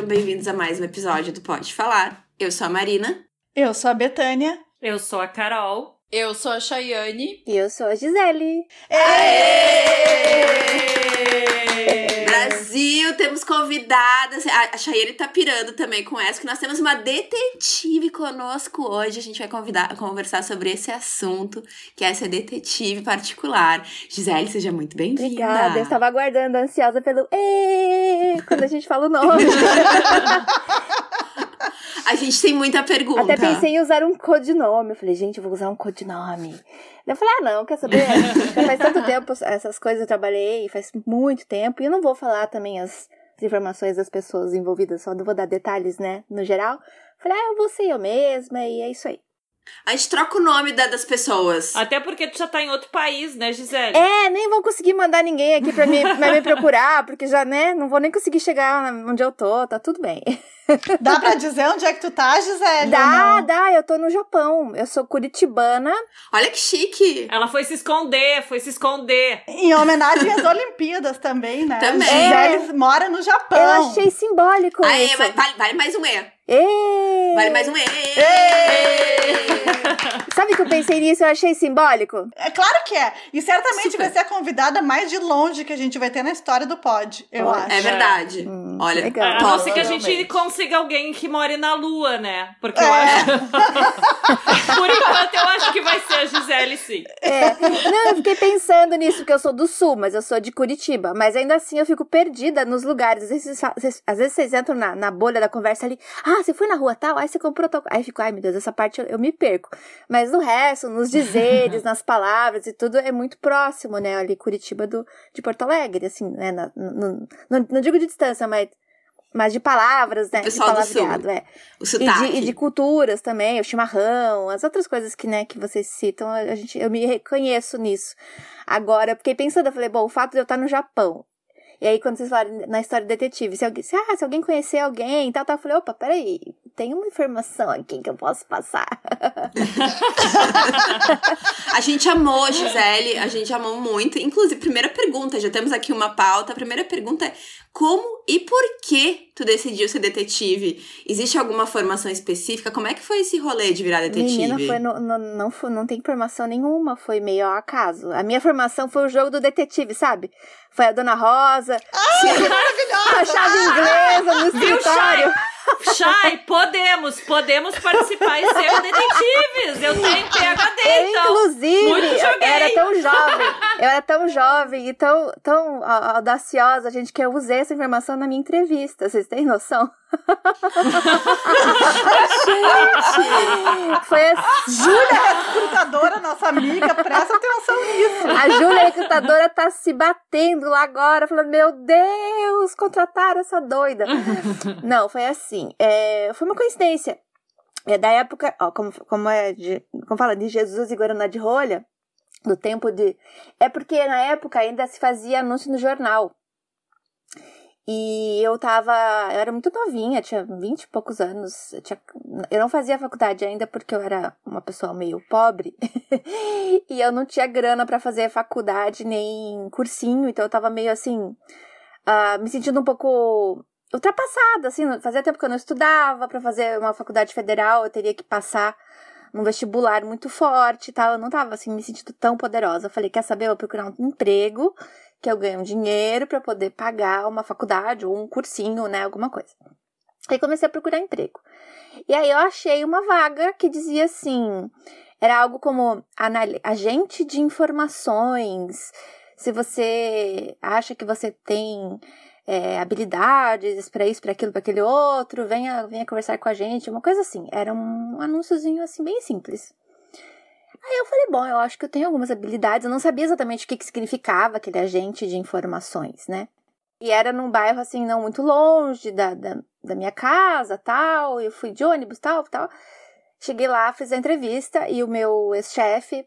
sejam bem-vindos a mais um episódio do Pode Falar. Eu sou a Marina. Eu sou a Betânia. Eu sou a Carol. Eu sou a Chayane. E eu sou a Gisele. Brasil, temos convidadas. A Chayane tá pirando também com essa, que nós temos uma detetive conosco hoje. A gente vai convidar, conversar sobre esse assunto, que é essa detetive particular. Gisele, seja muito bem-vinda. Obrigada, eu estava aguardando, ansiosa pelo Êêê, quando a gente fala o nome. A gente tem muita pergunta. Até pensei em usar um codinome. Eu falei, gente, eu vou usar um codinome. Eu falei, ah, não, quer saber? Faz tanto tempo, essas coisas eu trabalhei, faz muito tempo, e eu não vou falar também as, as informações das pessoas envolvidas, só não vou dar detalhes, né, no geral. Falei, ah, eu vou ser eu mesma, e é isso aí. A gente troca o nome da, das pessoas. Até porque tu já tá em outro país, né, Gisele? É, nem vou conseguir mandar ninguém aqui pra me, pra me procurar, porque já, né, não vou nem conseguir chegar onde eu tô, tá tudo bem. Dá pra dizer onde é que tu tá, Gisele? Dá, dá, eu tô no Japão. Eu sou curitibana. Olha que chique. Ela foi se esconder, foi se esconder. Em homenagem às Olimpíadas também, né? Também. Gisele mora no Japão. Eu achei simbólico Aê, isso. vale, vale mais um E. Ê! Vale mais um E. Sabe que eu pensei nisso, eu achei simbólico? É claro que é. E certamente Super. vai ser a convidada mais de longe que a gente vai ter na história do pod, eu acho. É verdade. Hum, Olha, legal. A não ser que a gente consiga alguém que more na Lua, né? Porque eu É. acho. Por enquanto, eu acho que vai ser a Gisele, sim. É. Não, eu fiquei pensando nisso, porque eu sou do sul, mas eu sou de Curitiba. Mas ainda assim eu fico perdida nos lugares. Às vezes, vocês- às vezes vocês entram na, na bolha da conversa ali. Ah, você foi na rua tal? Aí você comprou tal. Aí eu fico, ai meu Deus, essa parte eu, eu me perco. Mas no resto, nos dizeres, nas palavras e tudo, é muito próximo, né? Ali, Curitiba do, de Porto Alegre, assim, né? Na- no- não, não digo de distância, mas. Mas de palavras, né? Pessoal de palavreado, é. O E de, e de culturas também, o chimarrão, as outras coisas que, né, que vocês citam, a gente, eu me reconheço nisso. Agora, eu fiquei pensando, eu falei, bom, o fato de eu estar no Japão, e aí quando vocês falaram na história do detetive, se alguém, se, ah, se alguém conhecer alguém e tal, tal, eu falei, opa, peraí, tem uma informação aqui que eu posso passar. A gente amou, Gisele, a gente amou muito. Inclusive, primeira pergunta, já temos aqui uma pauta. A primeira pergunta é: como e por que tu decidiu ser detetive? Existe alguma formação específica? Como é que foi esse rolê de virar detetive? Menina, foi no, no- não, foi, não tem informação nenhuma, foi meio ao acaso. A minha formação foi o jogo do detetive, sabe? Foi a Dona Rosa, a chave inglesa no escritório. Chay, podemos, podemos participar e ser detetives. Eu tenho PHD, Eu, então. inclusive, eu era tão jovem, eu era tão jovem e tão, tão a- audaciosa, gente, que eu usei essa informação na minha entrevista. Vocês têm noção? gente! Foi assim. Júlia, recrutadora, nossa amiga, presta atenção nisso. A Júlia, a recrutadora, tá se batendo lá agora, falando: Meu Deus, contrataram essa doida. Não, foi assim. é, foi uma coincidência. É da época, ó, como, como é de, como fala, de Jesus e Guaraná de rolha, do tempo de. É porque na época ainda se fazia anúncio no jornal. E eu tava. Eu era muito novinha, tinha vinte e poucos anos. Eu, tinha, eu não fazia faculdade ainda porque eu era uma pessoa meio pobre. e eu não tinha grana pra fazer faculdade nem cursinho, então eu tava meio assim. ah, me sentindo um pouco ultrapassada, assim. Fazia tempo que eu não estudava. Pra fazer uma faculdade federal, eu teria que passar num vestibular muito forte e tal. Eu não tava assim me sentindo tão poderosa. Eu falei, quer saber? Eu vou procurar um emprego que eu ganhe um dinheiro pra poder pagar uma faculdade ou um cursinho, né, alguma coisa. Aí comecei a procurar emprego. E aí eu achei uma vaga que dizia assim, era algo como agente de informações. Se você acha que você tem é, habilidades para isso, para aquilo, para aquele outro, venha, venha conversar com a gente, uma coisa assim. Era um anúnciozinho assim bem simples. Aí eu falei, bom, eu acho que eu tenho algumas habilidades. Eu não sabia exatamente o que, que significava aquele agente de informações, né? E era num bairro, assim, não muito longe da, da, da minha casa, tal. Eu fui de ônibus, tal, tal. Cheguei lá, fiz a entrevista e o meu ex-chefe,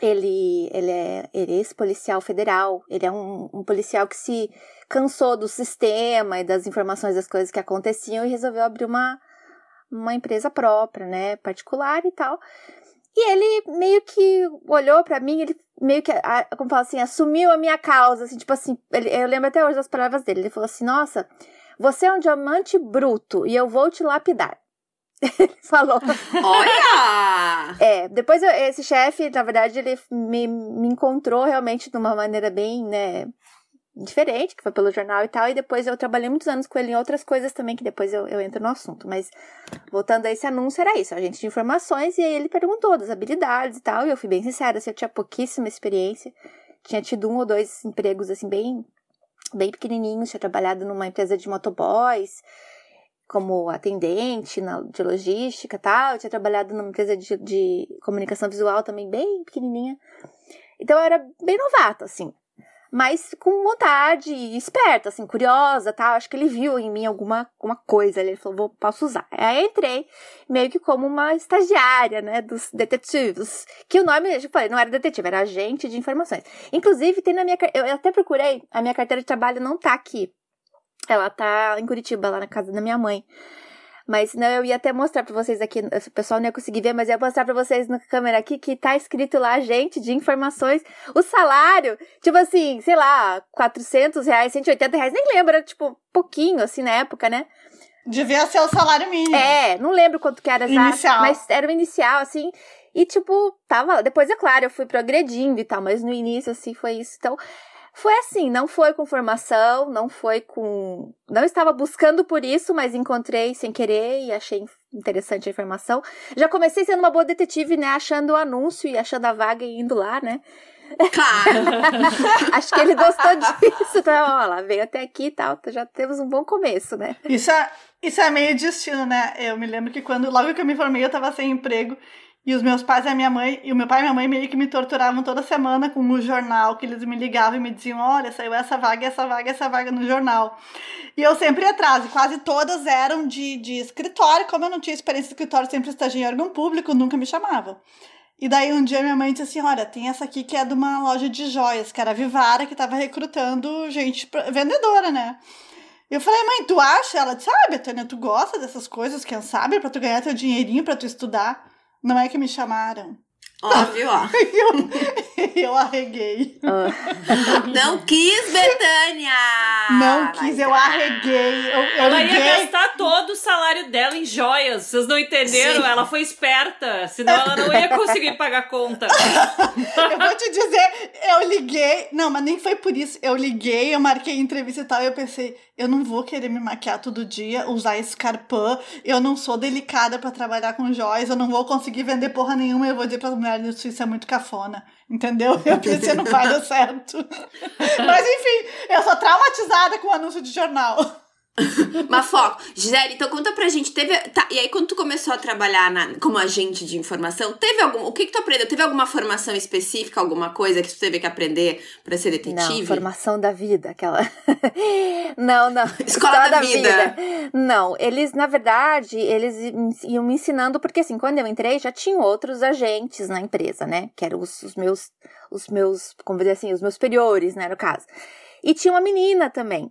ele, ele é ele é ex-policial federal. Ele é um, um policial que se cansou do sistema e das informações das coisas que aconteciam e resolveu abrir uma, uma empresa própria, né? Particular e tal. E ele meio que olhou pra mim, ele meio que, como fala assim, assumiu a minha causa, assim, tipo assim, ele, eu lembro até hoje das palavras dele. Ele falou assim: Nossa, Você é um diamante bruto e eu vou te lapidar. Ele falou. Olha! É, depois eu- esse chefe, na verdade, ele me, me encontrou realmente de uma maneira bem, né, diferente, que foi pelo jornal e tal, e depois eu trabalhei muitos anos com ele em outras coisas também, que depois eu, eu entro no assunto. Mas voltando a esse anúncio, era isso, a gente tinha informações, e aí ele perguntou das habilidades e tal, e eu fui bem sincera, assim, eu tinha pouquíssima experiência, tinha tido um ou dois empregos, assim, bem, bem pequenininhos, tinha trabalhado numa empresa de motoboys, como atendente na, de logística e tal. Eu tinha trabalhado numa empresa de, de comunicação visual também bem pequenininha. Então eu era bem novata, assim. Mas com vontade, esperta, assim, curiosa tal. Acho que ele viu em mim alguma, alguma coisa. Ele falou, vou, posso usar. Aí eu entrei meio que como uma estagiária, né, dos detetives. Que o nome, eu falei, não era detetive, era agente de informações. Inclusive, tem na minha... eu até procurei, a minha carteira de trabalho não tá aqui. Ela tá em Curitiba, lá na casa da minha mãe. Mas senão eu ia até mostrar pra vocês aqui, o pessoal não ia conseguir ver, mas eu ia mostrar pra vocês na câmera aqui que tá escrito lá, gente, de informações. O salário, tipo assim, sei lá, 400 reais, 180 reais, nem lembro, era tipo pouquinho, assim, na época, né? Devia ser o salário mínimo. É, não lembro quanto que era exato, Inicial. mas era o inicial, assim. E, tipo, tava lá. Depois, é claro, eu fui progredindo e tal, mas no início, assim, foi isso. Então, foi assim, não foi com formação, não foi com. Não estava buscando por isso, mas encontrei sem querer e achei interessante a informação. Já comecei sendo uma boa detetive, né? Achando o anúncio e achando a vaga e indo lá, né? Claro! Acho que ele gostou disso. Então, ó, lá, veio até aqui e tal. Já temos um bom começo, né? Isso é, isso é meio destino, né? Eu me lembro que quando, logo que eu me formei, eu tava sem emprego. E os meus pais e a minha mãe, e o meu pai e minha mãe meio que me torturavam toda semana com o jornal, que eles me ligavam e me diziam, olha, saiu essa vaga, essa vaga, essa vaga no jornal. E eu sempre e quase todas eram de, de escritório, como eu não tinha experiência de escritório, sempre estagiei em órgão público, nunca me chamavam. E daí um dia minha mãe disse assim, olha, tem essa aqui que é de uma loja de joias, que era Vivara, que tava recrutando gente, vendedora, né? Eu falei, mãe, tu acha? Ela disse, ah, Betânia, tu gosta dessas coisas, quem sabe, pra tu ganhar teu dinheirinho, pra tu estudar. Não é que me chamaram. Óbvio, ó. Eu, eu arreguei. Ah, Não quis, Betânia! Não quis, eu arreguei. Eu, eu Ela ia liguei. gastar todo o salário dela em joias. Vocês não entenderam? Sim. Ela foi esperta. Senão ela não ia conseguir pagar a conta. Eu vou te dizer, eu liguei. Não, mas nem foi por isso. Eu liguei, eu marquei entrevista e tal. E eu pensei, eu não vou querer me maquiar todo dia, usar escarpã. Eu não sou delicada pra trabalhar com joias. Eu não vou conseguir vender porra nenhuma. Eu vou dizer pras mulheres isso, isso é muito cafona. Entendeu? Eu pensei, não vai dar certo. Mas enfim, eu sou traumatizada com o anúncio de jornal. Mas foco. Gisele, então conta pra gente, teve. Tá, e aí quando tu começou a trabalhar na- como agente de informação, teve algum. O que que tu aprendeu? Teve alguma formação específica, alguma coisa que tu teve que aprender pra ser detetive? Não, formação da vida, aquela. não, não. Escola da vida. Não, eles, na verdade, eles iam me ensinando, porque assim, quando eu entrei, já tinham outros agentes na empresa, né? Que eram os, os meus, os meus, como dizer assim, os meus superiores, né, no caso. E tinha uma menina também.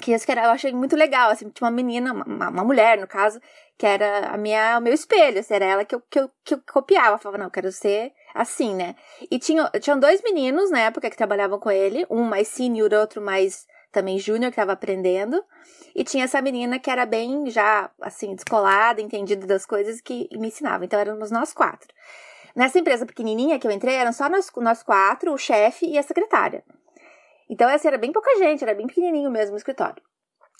Que isso que era, eu achei muito legal, assim, tinha uma menina, uma, uma mulher, no caso, que era a minha, o meu espelho, assim, era ela que eu, que eu, que eu copiava, eu falava, não, eu quero ser assim, né? E tinha, tinham dois meninos na época que trabalhavam com ele, um mais senior, outro mais também júnior, que tava aprendendo. E tinha essa menina que era bem já, assim, descolada, entendida das coisas, que me ensinava. Então éramos nós quatro. Nessa empresa pequenininha que eu entrei, eram só nós, nós quatro, o chefe e a secretária. Então, assim, era bem pouca gente, era bem pequenininho mesmo o escritório.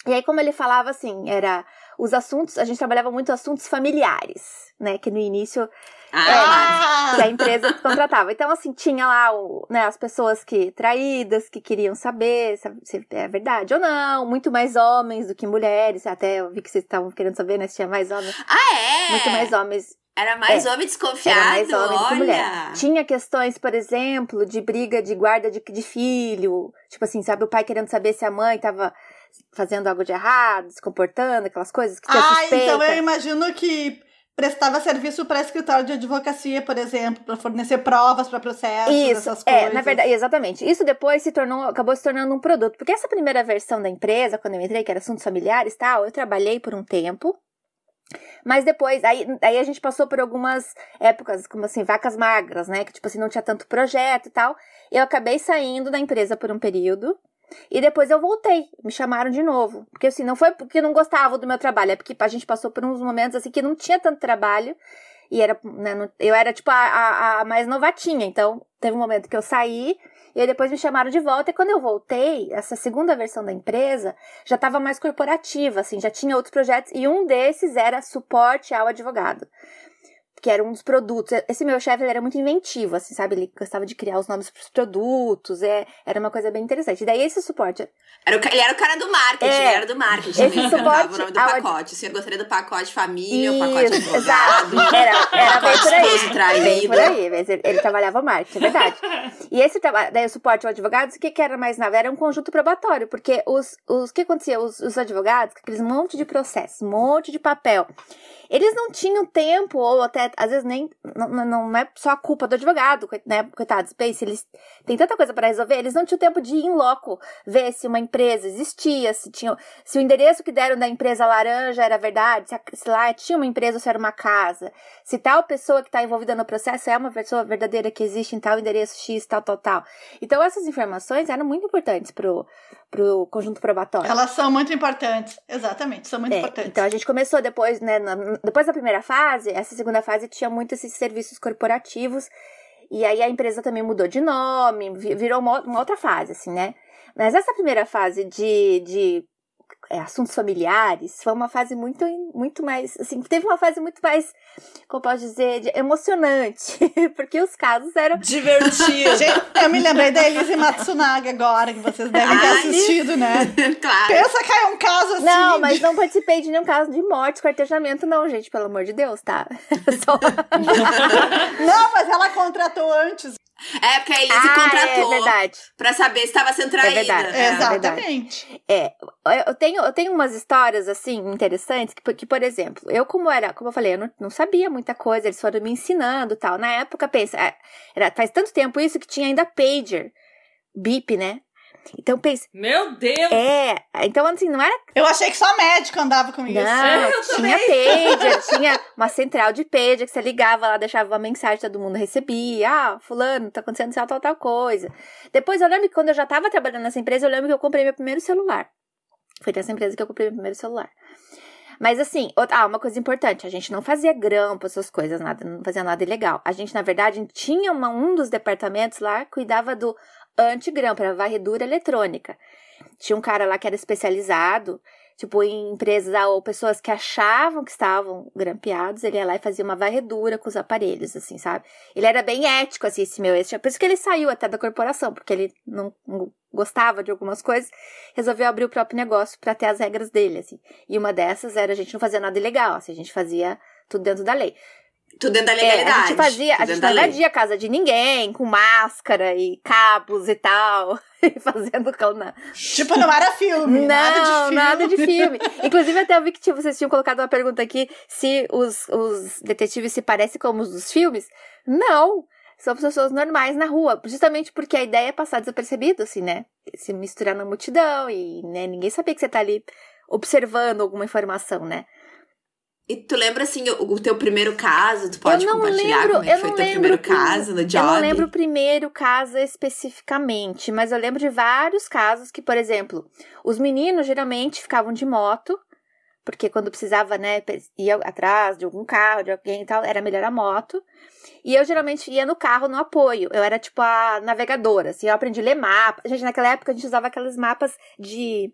E aí, como ele falava assim, era os assuntos, a gente trabalhava muito assuntos familiares, né? Que no início Ah, que a empresa contratava. Então, assim, tinha lá o, né, as pessoas que traídas, que queriam saber se, se é verdade ou não, muito mais homens do que mulheres. Até eu vi que vocês estavam querendo saber, né? Se tinha mais homens. ah, é? Muito mais homens. Era mais homem Era desconfiado, mais homem que mulher. olha. Tinha questões, por exemplo, de briga de guarda de, de filho. Tipo assim, sabe, o pai querendo saber se a mãe tava fazendo algo de errado, se comportando, aquelas coisas que tinha Ah, suspeita. então eu imagino que prestava serviço para escritório de advocacia, por exemplo, para fornecer provas para processos, Isso, essas é, coisas. na verdade, exatamente. Isso depois se tornou, acabou se tornando um produto. Porque essa primeira versão da empresa, quando eu entrei, que era assuntos familiares e tal, eu trabalhei por um tempo. Mas depois, aí, aí a gente passou por algumas épocas, como assim, vacas magras, né? Que, tipo assim, não tinha tanto projeto e tal. Eu acabei saindo da empresa por um período. E depois eu voltei, me chamaram de novo. Porque assim, não foi porque não gostava do meu trabalho, é porque a gente passou por uns momentos assim que não tinha tanto trabalho. E era, né, eu era tipo a, a, a mais novatinha, então teve um momento que eu saí, e aí depois me chamaram de volta, e quando eu voltei, essa segunda versão da empresa já estava mais corporativa, assim, já tinha outros projetos, e um desses era suporte ao advogado. Que era um dos produtos. Esse meu chefe era muito inventivo, assim, sabe? Ele gostava de criar os nomes para os produtos, é, era uma coisa bem interessante. E daí esse suporte Era o ele era o cara do marketing, É. ele era do marketing. Esse ele cantava suporte o nome do pacote. O senhor gostaria do pacote família, o pacote Isso, advogado. exato. Era, era bem por aí. traído. Bem por aí, mas ele, ele trabalhava marketing, é verdade. E esse trabalho, daí o suporte ao advogados, o que, que era mais nada? Era um conjunto probatório, porque os, os o que acontecia? Os, os advogados, aqueles monte de processos, um monte de papel, eles não tinham tempo, ou até, às vezes, nem. Não, não- é só a culpa do advogado, né? Coitados, pense, eles têm tanta coisa para resolver, eles não tinham tempo de ir em loco, ver se uma empresa existia, se tinha, se o endereço que deram da empresa laranja era verdade, se, a- se lá tinha uma empresa ou se era uma casa, se tal pessoa que está envolvida no processo é uma pessoa verdadeira que existe em tal endereço X, tal, tal, tal. Então, essas informações eram muito importantes pro, pro conjunto probatório. Elas são muito importantes. Exatamente, são muito É, importantes. então a gente começou depois, né? na- depois da primeira fase, essa segunda fase tinha muito esses serviços corporativos. E aí a empresa também mudou de nome, vi- virou uma, outra fase, assim, né? Mas essa primeira fase de, de assuntos familiares foi uma fase muito, muito mais, assim, teve uma fase muito mais, como posso dizer, de- emocionante. Porque os casos eram Divertido. Gente, eu me lembrei da Elise Matsunaga agora, que vocês devem ter Ai, assistido, né? claro. Pensa que é um caso assim. Não, mas não participei de nenhum caso de morte, esquartejamento, não, gente, pelo amor de Deus, tá? Só... Não, mas ela contratou antes. É, porque a Elise Ah, contratou É verdade. pra saber se estava sendo traída. verdade. É. Exatamente. É, eu- tenho, eu tenho umas histórias, assim, interessantes, que, que, por exemplo, eu como era, como eu falei, eu não, não sabia muita coisa, eles foram me ensinando e tal. Na época, pensa, é, era, faz tanto tempo isso que tinha ainda pager, bip, né? Então, pensa, Meu Deus! é, então assim, não era Eu achei que só médico andava com isso. Não, Eu tinha pager, tinha uma central de pager que você ligava lá, deixava uma mensagem, todo mundo recebia. Ah, fulano, tá acontecendo tal, tal, tal coisa. Depois eu lembro que quando eu já tava trabalhando nessa empresa, eu lembro que eu comprei meu primeiro celular. Foi nessa empresa que eu comprei meu primeiro celular. Mas assim, outra- ah, uma coisa importante, a gente não fazia grampo, essas coisas, nada, não fazia nada ilegal. A gente, na verdade, tinha uma, um dos departamentos lá que cuidava do antigrampo, era varredura eletrônica. Tinha um cara lá que era especializado, tipo, em empresas ah, ou pessoas que achavam que estavam grampeados, ele ia lá e fazia uma varredura com os aparelhos, assim, sabe? Ele era bem ético, assim, esse meu ex. Por isso que ele saiu até da corporação, porque ele não, gostava de algumas coisas, resolveu abrir o próprio negócio para ter as regras dele, assim. E uma dessas era a gente não fazia nada ilegal, assim, a gente fazia tudo dentro da lei. Tudo dentro da É, legalidade. a gente fazia, a gente não invadia a casa de ninguém, com máscara e cabos e tal, e fazendo cana. Tipo, não era filme. Não, nada de filme. nada de filme. Inclusive, até eu vi que tinha- vocês tinham colocado uma pergunta aqui se os, os detetives se parecem como os dos filmes. Não. São pessoas normais na rua. Justamente porque a ideia é passar desapercebido, assim, né? Se misturar na multidão e né, ninguém sabia que você tá ali observando alguma informação, né? E tu lembra, assim, o, o teu primeiro caso? Tu pode eu não compartilhar lembro, como é foi não teu lembro primeiro caso no job? Eu não lembro o primeiro caso especificamente, mas eu lembro de vários casos que, por exemplo, os meninos geralmente ficavam de moto, porque quando precisava, né, ia atrás de algum carro, de alguém e tal, era melhor a moto. E eu geralmente ia no carro no apoio. Eu era tipo a navegadora, assim, eu aprendi a ler mapa. Gente, naquela época a gente usava aqueles mapas de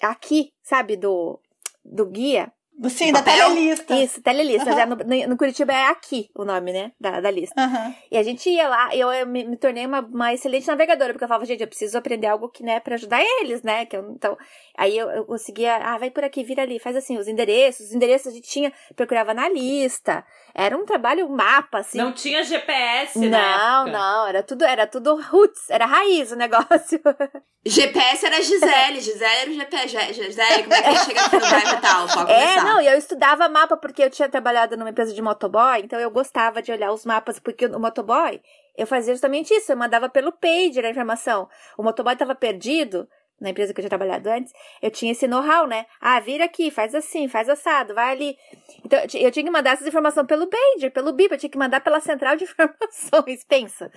aqui, sabe, do do guia. Sim, da telelista. Isso, telelista. É, No, no- Curitiba é aqui o nome, né? Da, da lista. Aham. E a gente ia lá, e eu, eu me, me tornei uma, uma excelente navegadora, porque eu falava, gente, eu preciso aprender algo que, né, pra ajudar eles, né? Que eu, então, aí eu, eu conseguia, ah, vai por aqui, vira ali, faz assim, os endereços, os endereços a gente tinha, procurava na lista. Era um trabalho, um mapa, assim. Não tinha GPS na não, época. não, era tudo, era tudo roots, era raiz o negócio. GPS era Gisele, Gisele era o GPS. Gisele, como é que a gente chega aqui no bairro e tal? Pode É, começar. Não, e eu estudava mapa porque eu tinha trabalhado numa empresa de motoboy, então eu gostava de olhar os mapas, porque o motoboy, eu fazia justamente isso, eu mandava pelo pager a informação. O motoboy estava perdido, na empresa que eu tinha trabalhado antes, eu tinha esse know-how, né? Ah, vira aqui, faz assim, faz assado, vai ali. Então, eu ti- eu tinha que mandar essas informações pelo Pager, pelo BIP, eu tinha que mandar pela central de informações, pensa.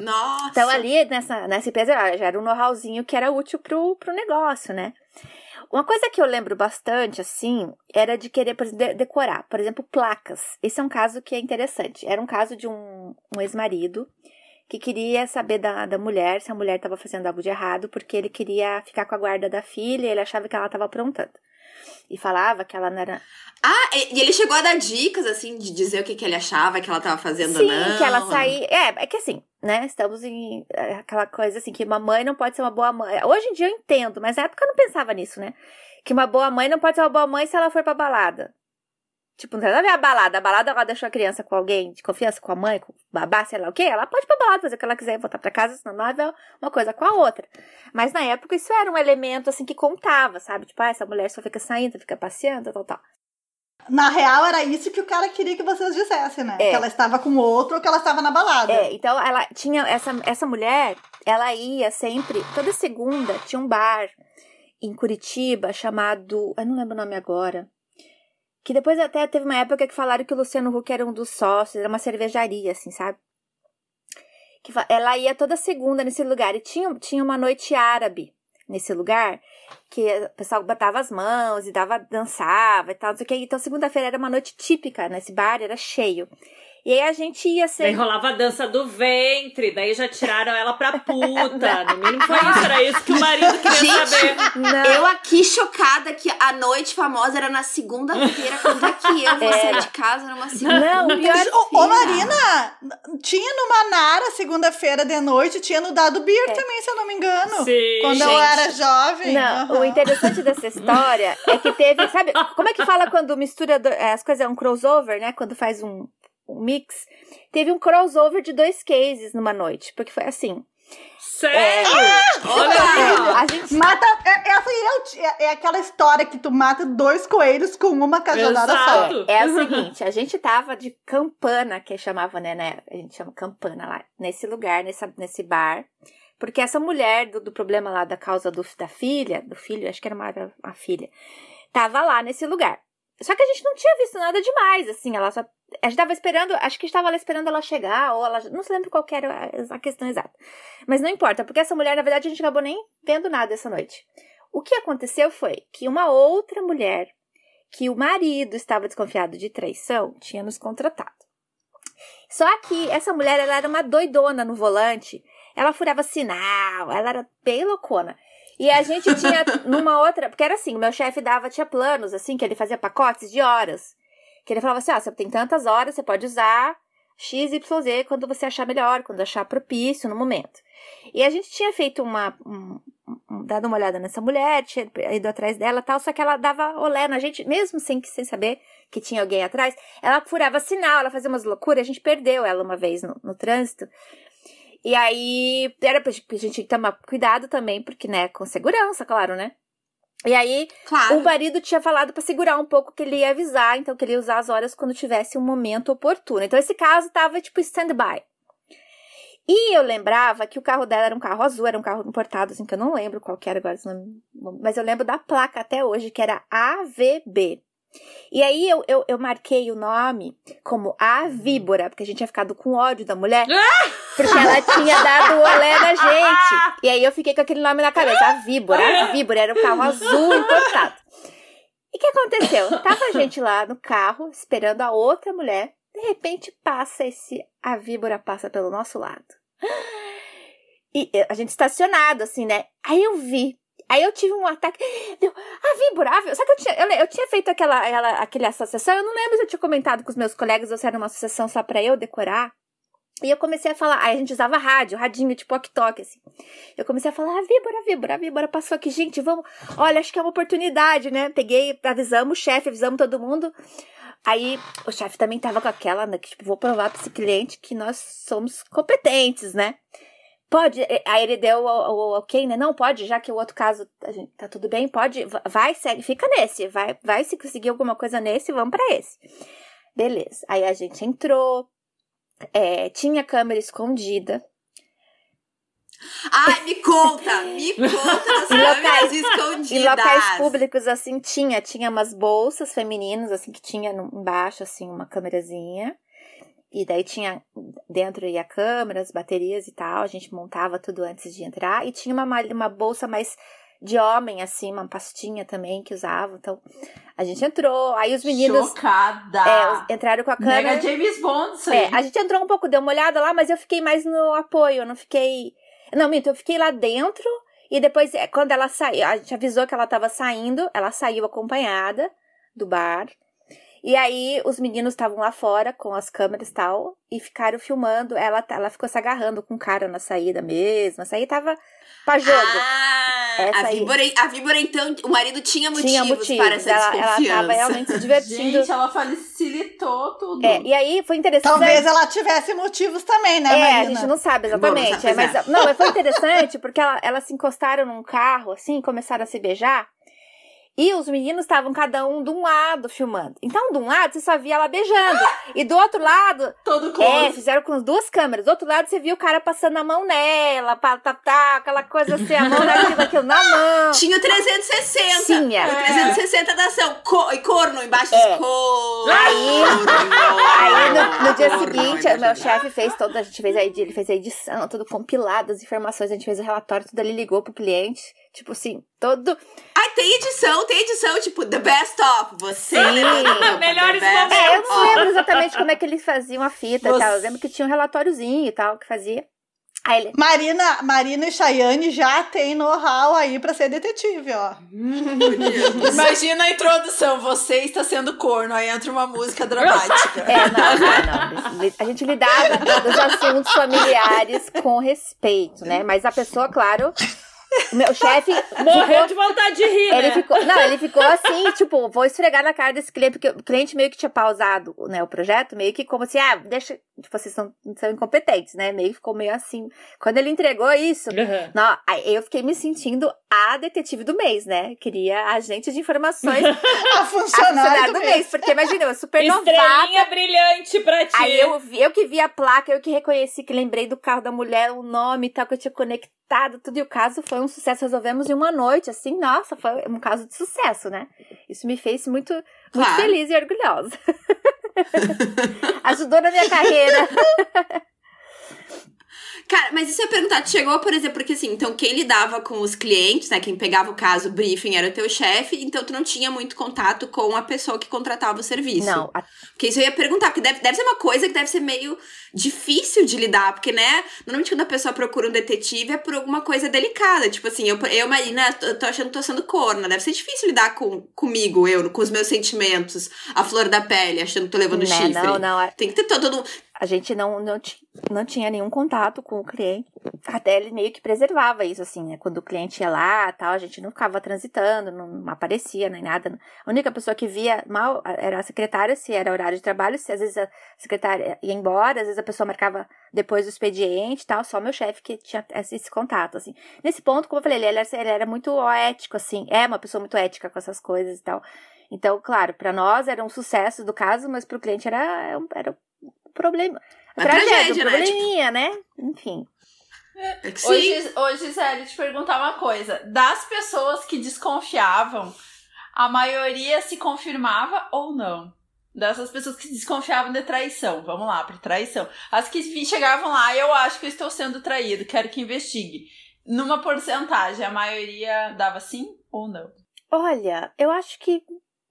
Nossa. Então, ali nessa, nessa empresa já era um know-howzinho que era útil pro, pro negócio, né? Uma coisa que eu lembro bastante, assim, era de querer, por exemplo, de- decorar. Por exemplo, placas. Esse é um caso que é interessante. Era um caso de um, um ex-marido que queria saber da, da mulher se a mulher estava fazendo algo de errado, porque ele queria ficar com a guarda da filha e ele achava que ela estava aprontando. E falava que ela não era. Ah, e ele chegou a dar dicas, assim, de dizer o que, que ele achava que ela tava fazendo Sim, não. que ela saía. É, é que assim, né? Estamos em é, aquela coisa assim que uma mãe não pode ser uma boa mãe. Hoje em dia eu entendo, mas na época eu não pensava nisso, né? Que uma boa mãe não pode ser uma boa mãe se ela for pra balada. Tipo, não tem nada a ver a balada. A balada ela deixou a criança com alguém de confiança, com a mãe, com o babá, sei lá o quê. Ela pode ir pra balada, fazer o que ela quiser voltar pra casa, senão não vai uma coisa com a outra. Mas na época isso era um elemento assim que contava, sabe? Tipo, ah, essa mulher só fica saindo, fica passeando, tal, tal. Na real, era isso que o cara queria que vocês dissessem, né? É. Que ela estava com outro ou que ela estava na balada. É, então ela tinha essa, essa mulher, ela ia sempre, toda segunda tinha um bar em Curitiba chamado, eu não lembro o nome agora. Que depois até teve uma época que falaram que o Luciano Huck era um dos sócios, era uma cervejaria, assim, sabe? Que ela ia toda segunda nesse lugar e tinha, tinha uma noite árabe nesse lugar que o pessoal botava as mãos e dava dançava e tal, não sei o que. Então segunda-feira era uma noite típica nesse bar, era cheio. E aí a gente ia Daí sempre rolava a dança do ventre, daí já tiraram ela pra puta. No mínimo foi isso, era isso que o marido queria Gente, saber. Não. Eu aqui chocada que a noite famosa era na segunda-feira. Quando é que eu vou Era. sair de casa numa segunda? Não, pior Ô, ô, Marina, tinha no Manara segunda-feira de noite, tinha no Dado Beer É. também, se eu não me engano. Sim. Quando eu gente. era jovem. Não, aham. o interessante dessa história é que teve, sabe, como é que fala quando mistura do- é, as coisas, é um crossover, né? Quando faz um, um mix. Teve um crossover de dois cases numa noite, porque foi assim. Sério? Olha É, aí. a gente Mata, é, é, o ti- é, é aquela história que tu mata dois coelhos com uma cajadada só. É o seguinte, a gente tava de campana, que chamava, né, né? A gente chama campana lá, nesse lugar, nessa, nesse bar. Porque essa mulher do, do problema lá da causa do, da filha, do filho, acho que era uma, era uma filha, tava lá nesse lugar. Só que a gente não tinha visto nada demais, assim, ela só. A gente tava esperando, acho que estava esperando ela chegar, ou ela. Não se lembra qual era a- a questão exata. Mas não importa, porque essa mulher, na verdade, a gente acabou nem vendo nada essa noite. O que aconteceu foi que uma outra mulher que o marido estava desconfiado de traição tinha nos contratado. Só que essa mulher ela era uma doidona no volante. Ela furava sinal, ela era bem loucona. E a gente tinha numa outra, porque era assim, meu chefe dava tinha planos assim, que ele fazia pacotes de horas. Que ele falava assim, ó, você tem tantas horas, você pode usar X, Y, Z quando você achar melhor, quando achar propício no momento. E a gente tinha feito uma. Um, um- dado uma olhada nessa mulher, tinha ido atrás dela tal, só que ela dava olé na gente, mesmo sem, sem saber que tinha alguém atrás. Ela furava sinal, ela fazia umas loucuras, a gente perdeu ela uma vez no, no trânsito. E aí, era pra a gente tinha que tomar cuidado também, porque, né, com segurança, claro, né? E aí, Claro. o marido tinha falado pra segurar um pouco que ele ia avisar, então que ele ia usar as horas quando tivesse um momento oportuno. Então esse caso tava tipo stand-by. E eu lembrava que o carro dela era um carro azul, era um carro importado, assim, que eu não lembro qual que era agora, mas eu lembro da placa até hoje, que era AVB. E aí eu, eu, eu marquei o nome como a víbora, porque a gente tinha ficado com ódio da mulher, porque ela tinha dado o olé na gente. E aí eu fiquei com aquele nome na cabeça, a víbora, a víbora, era um carro azul importado. E o que aconteceu? Tava a gente lá no carro, esperando a outra mulher, de repente passa esse, a víbora passa pelo nosso lado. E eh, a gente estacionado, assim, né? Aí eu vi. Aí eu tive um ataque. Deu, a víbora, a víbora. Só que eu tinha, eu, eu tinha feito aquela, aquela, aquela associação. Eu não lembro se eu tinha comentado com os meus colegas ou se era uma associação só pra eu decorar. E eu comecei a falar. Aí a gente usava rádio, radinho, tipo ok assim. Eu comecei a falar, a víbora, a víbora, a víbora passou aqui. Gente, vamos. Olha, acho que é uma oportunidade, né? Peguei, avisamos o chefe, avisamos todo mundo. Aí o chefe também tava com aquela, né? Que, tipo, vou provar pra esse cliente que nós somos competentes, né? Pode. eh, Aí ele deu o, o, ok, né? Não, pode, já que o outro caso tá tudo bem, pode. va- Vai, segue, fica nesse. Vai, vai se conseguir alguma coisa nesse, vamos pra esse. Beleza. Aí a gente entrou. é, tinha câmera escondida. Ai, me conta! Me conta das locais- câmeras escondidas. Em locais públicos, assim, tinha. Tinha umas bolsas femininas, assim, que tinha embaixo, assim, uma câmerazinha. E daí tinha dentro ia câmeras, baterias e tal. A gente montava tudo antes de entrar. E tinha uma, uma bolsa mais de homem, assim, uma pastinha também que usava. Então, a gente entrou. Aí os meninos Chocada. é, entraram com a câmera. Mega James Bond, aí. É, a gente entrou um pouco, deu uma olhada lá, mas eu fiquei mais no apoio, eu não fiquei. Não, minto, eu fiquei lá dentro e depois, é, quando ela saiu, a gente avisou que ela tava saindo, ela saiu acompanhada do bar. E aí os meninos estavam lá fora com as câmeras e tal, e ficaram filmando. Ela, ela ficou se agarrando com o cara na saída mesmo. Essa aí tava pra jogo. Ah, Essa a aí. Víbora, a Víbora, então, o marido tinha motivos, Tinha motivos. para essa ela, ela tava realmente se divertindo. Gente, ela facilitou tudo. É, e aí foi interessante. Talvez ela tivesse motivos também, né, É, a Marina? gente não sabe Bom, exatamente. não sabe, é, mas, Não, mas foi interessante porque ela- elas se encostaram num carro, assim, e começaram a se beijar. E os meninos estavam cada um de um lado filmando. Então, de um lado, você só via ela beijando. E do outro lado, Todo é, close. fizeram com as duas câmeras. Do outro lado, você via o cara passando a mão nela, pá, tá, tá, aquela coisa assim, a mão naquilo, aquilo na mão. Tinha o 360. Tinha. O 360 da ação. Co e corno embaixo. É. Corno. Aí- Aí no, no dia Corno seguinte, o meu chefe fez toda, a gente fez a, ele fez a edição, tudo compilado, as informações, a gente fez o relatório, tudo ali ligou pro cliente, tipo assim, todo. Ai, tem edição, tem edição, tipo, the best of. Você Melhores best É, eu não lembro exatamente como é que eles faziam a fita e Você- tal. Eu lembro que tinha um relatóriozinho e tal que fazia. Aí ele. Marina, Marina e Chayane já tem know-how aí pra ser detetive, ó. Imagina a introdução, você está sendo corno, aí entra uma música dramática. É, não, não, não. A gente lidava dos assuntos familiares com respeito, né? Mas a pessoa, claro. O meu chefe. Morreu de vontade de rir, Ele né? ficou, não, ele ficou assim, tipo, vou esfregar na cara desse cliente, porque o cliente meio que tinha pausado, né, o projeto, meio que como assim, ah, deixa, tipo, vocês são, são incompetentes, né, meio que ficou meio assim. Quando ele entregou isso, Uhum. não, aí eu fiquei me sentindo a detetive do mês, né, queria agente de informações, A a funcionária do mês. mês, porque imagina, eu super novata, Estrelinha brilhante pra ti. Aí eu, vi- eu que vi a placa, eu que reconheci, que lembrei do carro da mulher, o nome e tal, que eu tinha conectado, tudo. E o caso foi um sucesso. Resolvemos em uma noite, assim, nossa, foi um caso de sucesso, né? Isso me fez muito, muito Claro. feliz e orgulhosa. Ajudou na minha carreira. Cara, mas isso eu ia perguntar, tu chegou, por exemplo, porque assim, então quem lidava com os clientes, né, quem pegava o caso, o briefing era o teu chefe, então tu não tinha muito contato com a pessoa que contratava o serviço. Não, a- Porque isso eu ia perguntar, porque deve, deve ser uma coisa que deve ser meio difícil de lidar, porque, né, normalmente quando a pessoa procura um detetive é por alguma coisa delicada, tipo assim, eu, eu Marina, eu tô achando que tô sendo corna, deve ser difícil lidar com, comigo, eu, com os meus sentimentos, a flor da pele, achando que tô levando né, chifre. não, não, a- Tem que ter todo, a gente não, não, não tinha nenhum contato com o cliente. Até ele meio que preservava isso, assim, né? Quando o cliente ia lá tal, a gente não ficava transitando, não aparecia nem nada. A única pessoa que via mal era a secretária, se era horário de trabalho, se às vezes a secretária ia embora, às vezes a pessoa marcava depois do expediente tal, só meu chefe que tinha esse, contato, assim. Nesse ponto, como eu falei, ele era, ele era muito ético, assim, é uma pessoa muito ética com essas coisas e tal. Então, claro, pra nós era um sucesso do caso, mas pro cliente era, era problema. Uma Tragédia, tragédia, um né? probleminha, né? Enfim. é que sim. Hoje, hoje, Gisele, te perguntar uma coisa. Das pessoas que desconfiavam, a maioria se confirmava ou não? Dessas pessoas que desconfiavam de traição. Vamos lá, para traição. As que vi- chegavam lá, eu acho que eu estou sendo traído, quero que investigue. Numa porcentagem, a maioria dava sim ou não? Olha, eu acho que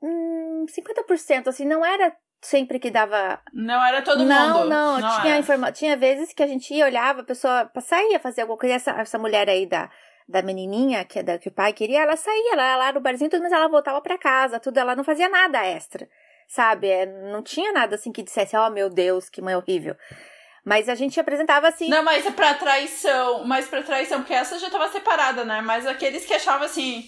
hum, 50%, assim, não era sempre que dava. Não era todo não, mundo. não, tinha era. informa... tinha vezes que a gente ia, olhava, a pessoa saía fazer alguma coisa. Essa, essa mulher aí da, da menininha que, é da, que o pai queria, ela saía lá, lá no barzinho, tudo, mas ela voltava pra casa, tudo, ela não fazia nada extra, sabe? É, Não tinha nada assim que dissesse, oh meu Deus, que mãe horrível. Mas a gente apresentava assim. Não, mas é pra traição. Mas pra traição, porque essa já tava separada, né? Mas aqueles que achavam assim.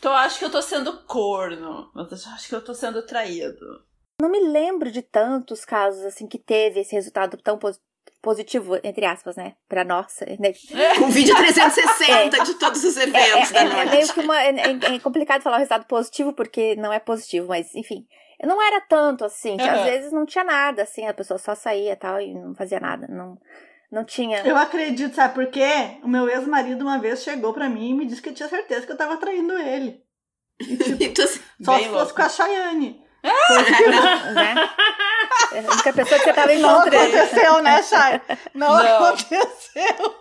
Tô, acho que eu tô sendo corno. Acho que eu tô sendo traído. Não me lembro de tantos casos assim que teve esse resultado tão pos- positivo, entre aspas, né? Pra nós. né? Com vídeo 360 de todos os É, eventos é- da é noite. meio que uma. É, é- é complicado falar o resultado positivo, porque não é positivo, mas enfim. Não era tanto assim. que Às vezes não tinha nada, assim, a pessoa só saía e tal e não fazia nada. Não, Não tinha. Eu acredito, sabe por quê? O meu ex-marido uma vez chegou pra mim e me disse que tinha certeza que eu tava traindo ele. E, tipo, E tu- só Bem se fosse louco. com a Chayane. Né? É A única pessoa que você tava Não encontrando. aconteceu, né, Chay? Não, Não. aconteceu.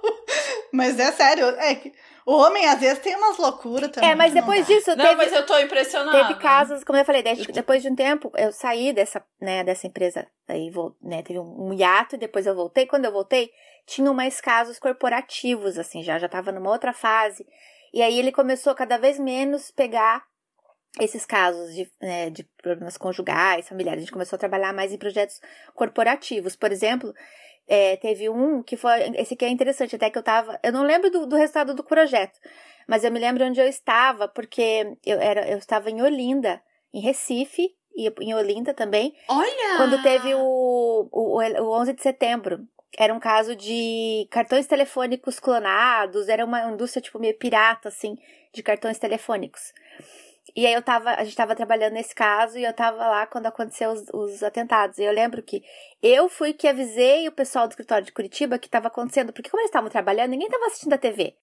Mas é sério, é que o homem às vezes tem umas loucuras também. É, mas não depois dá. disso, Não, teve, mas eu tô impressionada. teve casos, como eu falei, de- depois de um tempo, eu saí dessa, né, dessa empresa, aí né, teve um, hiato, e depois eu voltei. Quando eu voltei, tinham mais casos corporativos, assim, já, já tava numa outra fase. E aí ele começou cada vez menos pegar esses casos de, né, de problemas conjugais, familiares. A gente começou a trabalhar mais em projetos corporativos. Por exemplo, é, teve um que foi. Esse aqui é interessante, até que eu tava. Eu não lembro do, do resultado do projeto, mas eu me lembro onde eu estava, porque eu, era, eu estava em Olinda, em Recife, e em Olinda também, Olha! quando teve o, o, o 11 de setembro. Era um caso de cartões telefônicos clonados, era uma indústria tipo meio pirata, assim, de cartões telefônicos. E aí eu tava, a gente tava trabalhando nesse caso e eu tava lá quando aconteceu os, os atentados. E eu lembro que eu fui que avisei o pessoal do escritório de Curitiba que tava acontecendo, porque como eles estavam trabalhando, ninguém tava assistindo a TV.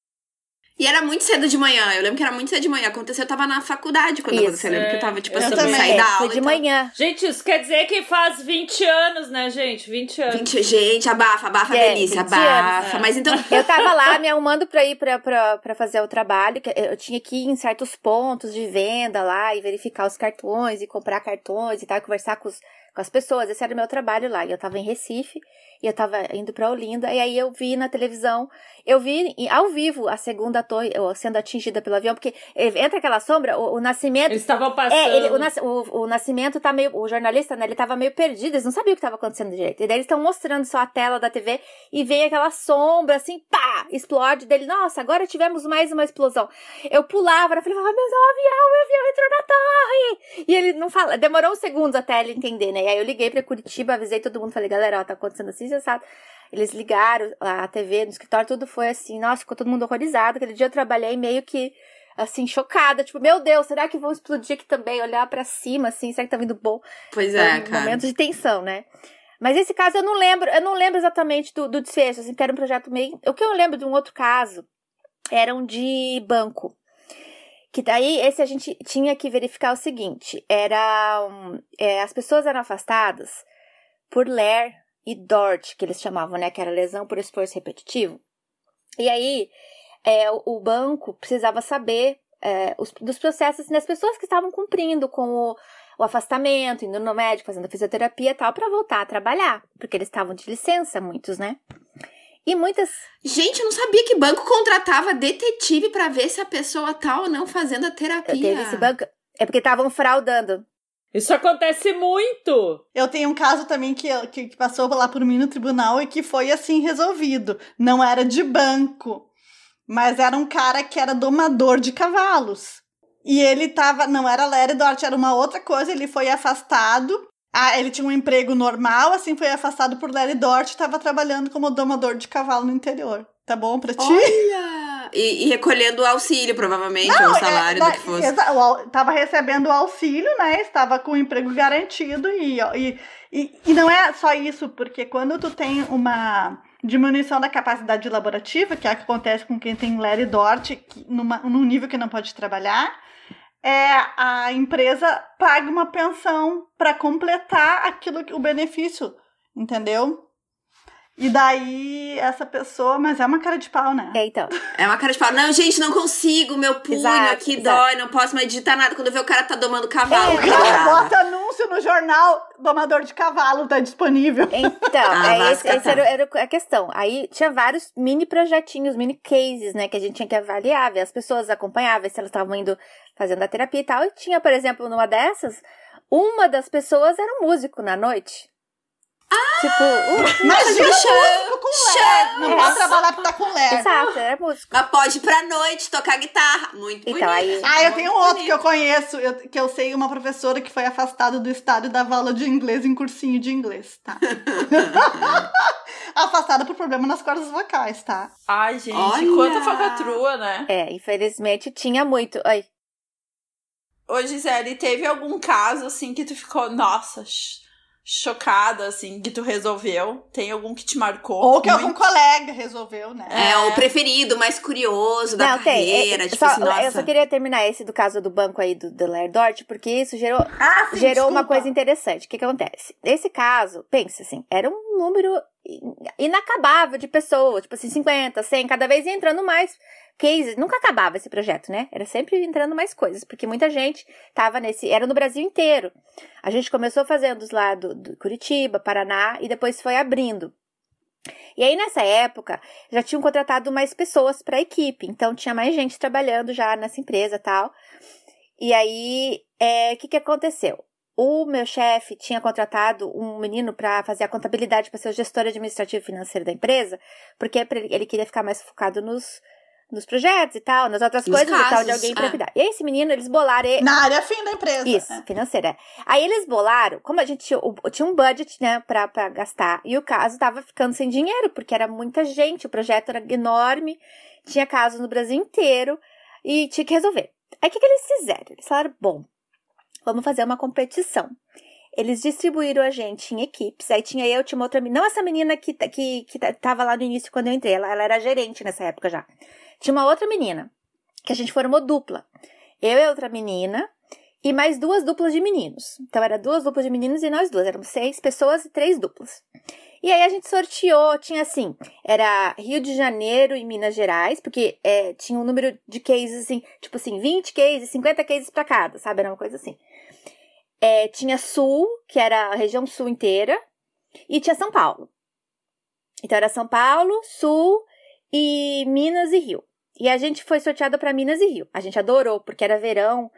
E era muito cedo de manhã. Eu lembro que era muito cedo de manhã. Aconteceu, eu tava na faculdade quando Isso. aconteceu. Eu lembro que eu tava, tipo Eu assim, também. saí É, da foi aula. de e manhã. Gente, isso quer dizer que faz 20 anos, né, gente? 20 tava- anos. Gente, gente, abafa, abafa É, a delícia, 20 abafa. anos, é. Mas então. Eu tava lá me arrumando pra ir pra, pra, pra fazer o trabalho, que eu tinha que ir em certos pontos de venda lá e verificar os cartões e comprar cartões e tal, e conversar com, os, com as pessoas. Esse era o meu trabalho lá. E eu tava em Recife e eu tava indo pra Olinda. E aí eu vi na televisão, eu vi ao vivo a segunda torre sendo atingida pelo avião, porque eh, entra aquela sombra, o, o nascimento. Eles estavam passando. É, ele- o, o, o Nascimento tá meio. O jornalista, né? Ele tava meio perdido, eles não sabiam o que tava acontecendo direito. E daí eles estão mostrando só a tela da TV e vem aquela sombra assim, pá! Explode dele. Nossa, agora tivemos mais uma explosão. Eu pulava, eu falei, ah, meu é avião, meu avião entrou na torre! E ele não fala. Demorou uns segundos até ele entender, né? E aí eu liguei pra Curitiba, avisei todo mundo, falei, galera, ó, tá acontecendo assim, você sabe. Eles ligaram a TV no escritório, tudo foi assim, nossa, ficou todo mundo horrorizado. Aquele dia eu trabalhei meio que assim, chocada, tipo, meu Deus, será que vão explodir aqui também? Olhar pra cima, assim, será que tá vindo bom? Pois é, cara. momento de tensão, né? Mas esse caso eu não lembro, eu não lembro exatamente do, do desfecho, assim, que era um projeto meio. O que eu lembro de um outro caso era um de banco. Que daí, esse a gente tinha que verificar o seguinte: era. um, é, as pessoas eram afastadas por LER e DORT, que eles chamavam, né? Que era lesão por esforço repetitivo. E aí, é, o, banco precisava saber é, os- dos processos assim, das pessoas que estavam cumprindo com o, o afastamento, indo no médico, fazendo fisioterapia e tal, para voltar a trabalhar. Porque eles estavam de licença, muitos, né? E muitas. Gente, eu não sabia que banco contratava detetive pra ver se a pessoa tá ou não fazendo a terapia. Teve esse banco. É porque estavam fraudando. Isso acontece muito. Eu tenho um caso também que, que, que passou lá por mim no tribunal e que foi assim resolvido. Não era de banco, mas era um cara que era domador de cavalos. E ele tava. Não era Larry Dort, era uma outra coisa. Ele foi afastado. Ah, ele tinha um emprego normal, assim, foi afastado por Larry Dort e tava trabalhando como domador de cavalo no interior. Tá bom pra ti? Olha! E, e recolhendo o auxílio, provavelmente, ou o salário É, do que fosse. exa- Tava recebendo o auxílio, né? Estava com o emprego garantido e, e, e, e não é só isso, porque quando tu tem uma diminuição da capacidade laborativa, que é o que acontece com quem tem Larry Dort, numa, num nível que não pode trabalhar, é a empresa paga uma pensão para completar aquilo que o benefício, entendeu? E daí essa pessoa, mas é uma cara de pau, né? É, então. É uma cara de pau. Não, gente, não consigo. Meu punho Exato, aqui exato. dói. Não posso mais digitar nada. Quando vê o cara tá domando cavalo. É, Cara, bota anúncio no jornal, domador de cavalo tá disponível. Então, Ah, é esse, tá. era, era a questão. Aí tinha vários mini projetinhos, mini cases, né? Que a gente tinha que avaliar, ver as pessoas, acompanhar, ver se elas estavam indo fazendo a terapia e tal. E tinha, por exemplo, numa dessas, uma das pessoas era um músico na noite. Ah! Tipo, um, Imagina Chão, músico com LED. Não É. pode trabalhar porque tá com LED. exato, era músico. Mas pode ir pra noite tocar guitarra. Muito Então, bonito. aí- Ah, eu tenho um outro bonito. que eu conheço, eu- que eu sei uma professora que foi afastada do estado e dava aula de inglês em cursinho de inglês, tá? afastada por problema nas cordas vocais, tá? Ai, gente, Olha! quanta falcatrua, né? É, infelizmente tinha muito. Ai, Ô, Gisele, teve algum caso assim que tu ficou, nossa, chocada, assim, que tu resolveu? Tem algum que te marcou? Ou que muito? algum colega resolveu, né? É, o preferido, mais curioso da Não, tem. carreira. É, tipo só- assim, nossa. Eu só queria terminar esse do caso do banco aí do, do Lerdort, porque isso gerou, Ah, sim, gerou uma coisa interessante. O que, que acontece? Esse caso, pensa assim, era um número inacabável de pessoas, tipo assim, 50, 100, cada vez ia entrando mais cases. Nunca acabava esse projeto, né? Era sempre entrando mais coisas, porque muita gente tava nesse. Era no Brasil inteiro. A gente começou fazendo os lá do, do Curitiba, Paraná, e depois foi abrindo. E aí, nessa época, já tinham contratado mais pessoas para a equipe, então tinha mais gente trabalhando já nessa empresa tal. E aí, é, o que, que aconteceu? O meu chefe tinha contratado um menino para fazer a contabilidade, para ser o gestor administrativo e financeiro da empresa, porque pra ele queria ficar mais focado nos, nos projetos e tal, nas outras coisas e tal, de casos, alguém para é. cuidar. E aí, esse menino, eles bolaram. e- Na área fim da empresa. isso, né? financeira. Aí eles bolaram, como a gente tinha, tinha um budget, né, pra, pra gastar, e o caso tava ficando sem dinheiro, porque era muita gente, o projeto era enorme, tinha casos no Brasil inteiro, e tinha que resolver. Aí o que, que eles fizeram? Eles falaram, bom, vamos fazer uma competição. Eles distribuíram a gente em equipes, aí tinha eu, tinha uma outra menina, não essa menina que, que, que tava lá no início quando eu entrei, ela, ela era gerente nessa época já. Tinha uma outra menina, que a gente formou dupla. Eu e outra menina, e mais duas duplas de meninos. Então, era duas duplas de meninos e nós duas. Éramos seis pessoas e três duplas. E aí a gente sorteou, tinha assim, era Rio de Janeiro e Minas Gerais, porque é, tinha um número de cases, assim, tipo assim, 20 cases, 50 cases pra cada, sabe? Era uma coisa assim. É, tinha Sul, que era a região sul inteira, e tinha São Paulo. Então era São Paulo, Sul e Minas e Rio. E a gente foi sorteado para Minas e Rio. A gente adorou, porque era verão.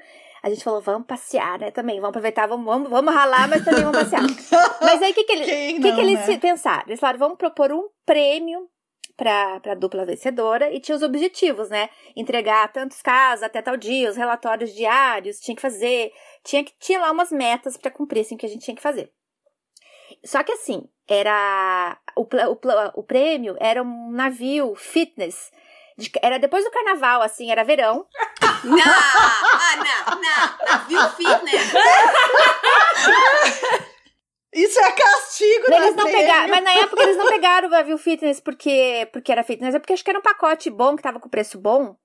A gente falou, vamos passear, né? Também, vamos aproveitar, vamos, vamos, vamos ralar, mas também vamos passear. mas aí, o que, que, eles, que, não, que eles né? pensaram? Eles falaram, vamos propor um prêmio para a dupla vencedora e tinha os objetivos, né? Entregar tantos casos até tal dia, os relatórios diários, tinha que fazer, tinha que tinha lá umas metas para cumprir, assim, que a gente tinha que fazer. Só que assim, era o, o, o prêmio era um navio fitness. de- era depois do carnaval, assim, era verão. Não! Ah, não, não. Navio fitness. Isso é castigo, Eles né? não prêmio? pegaram, mas na época eles não pegaram o navio fitness porque, porque era fitness, é porque acho que era um pacote bom, que tava com preço bom,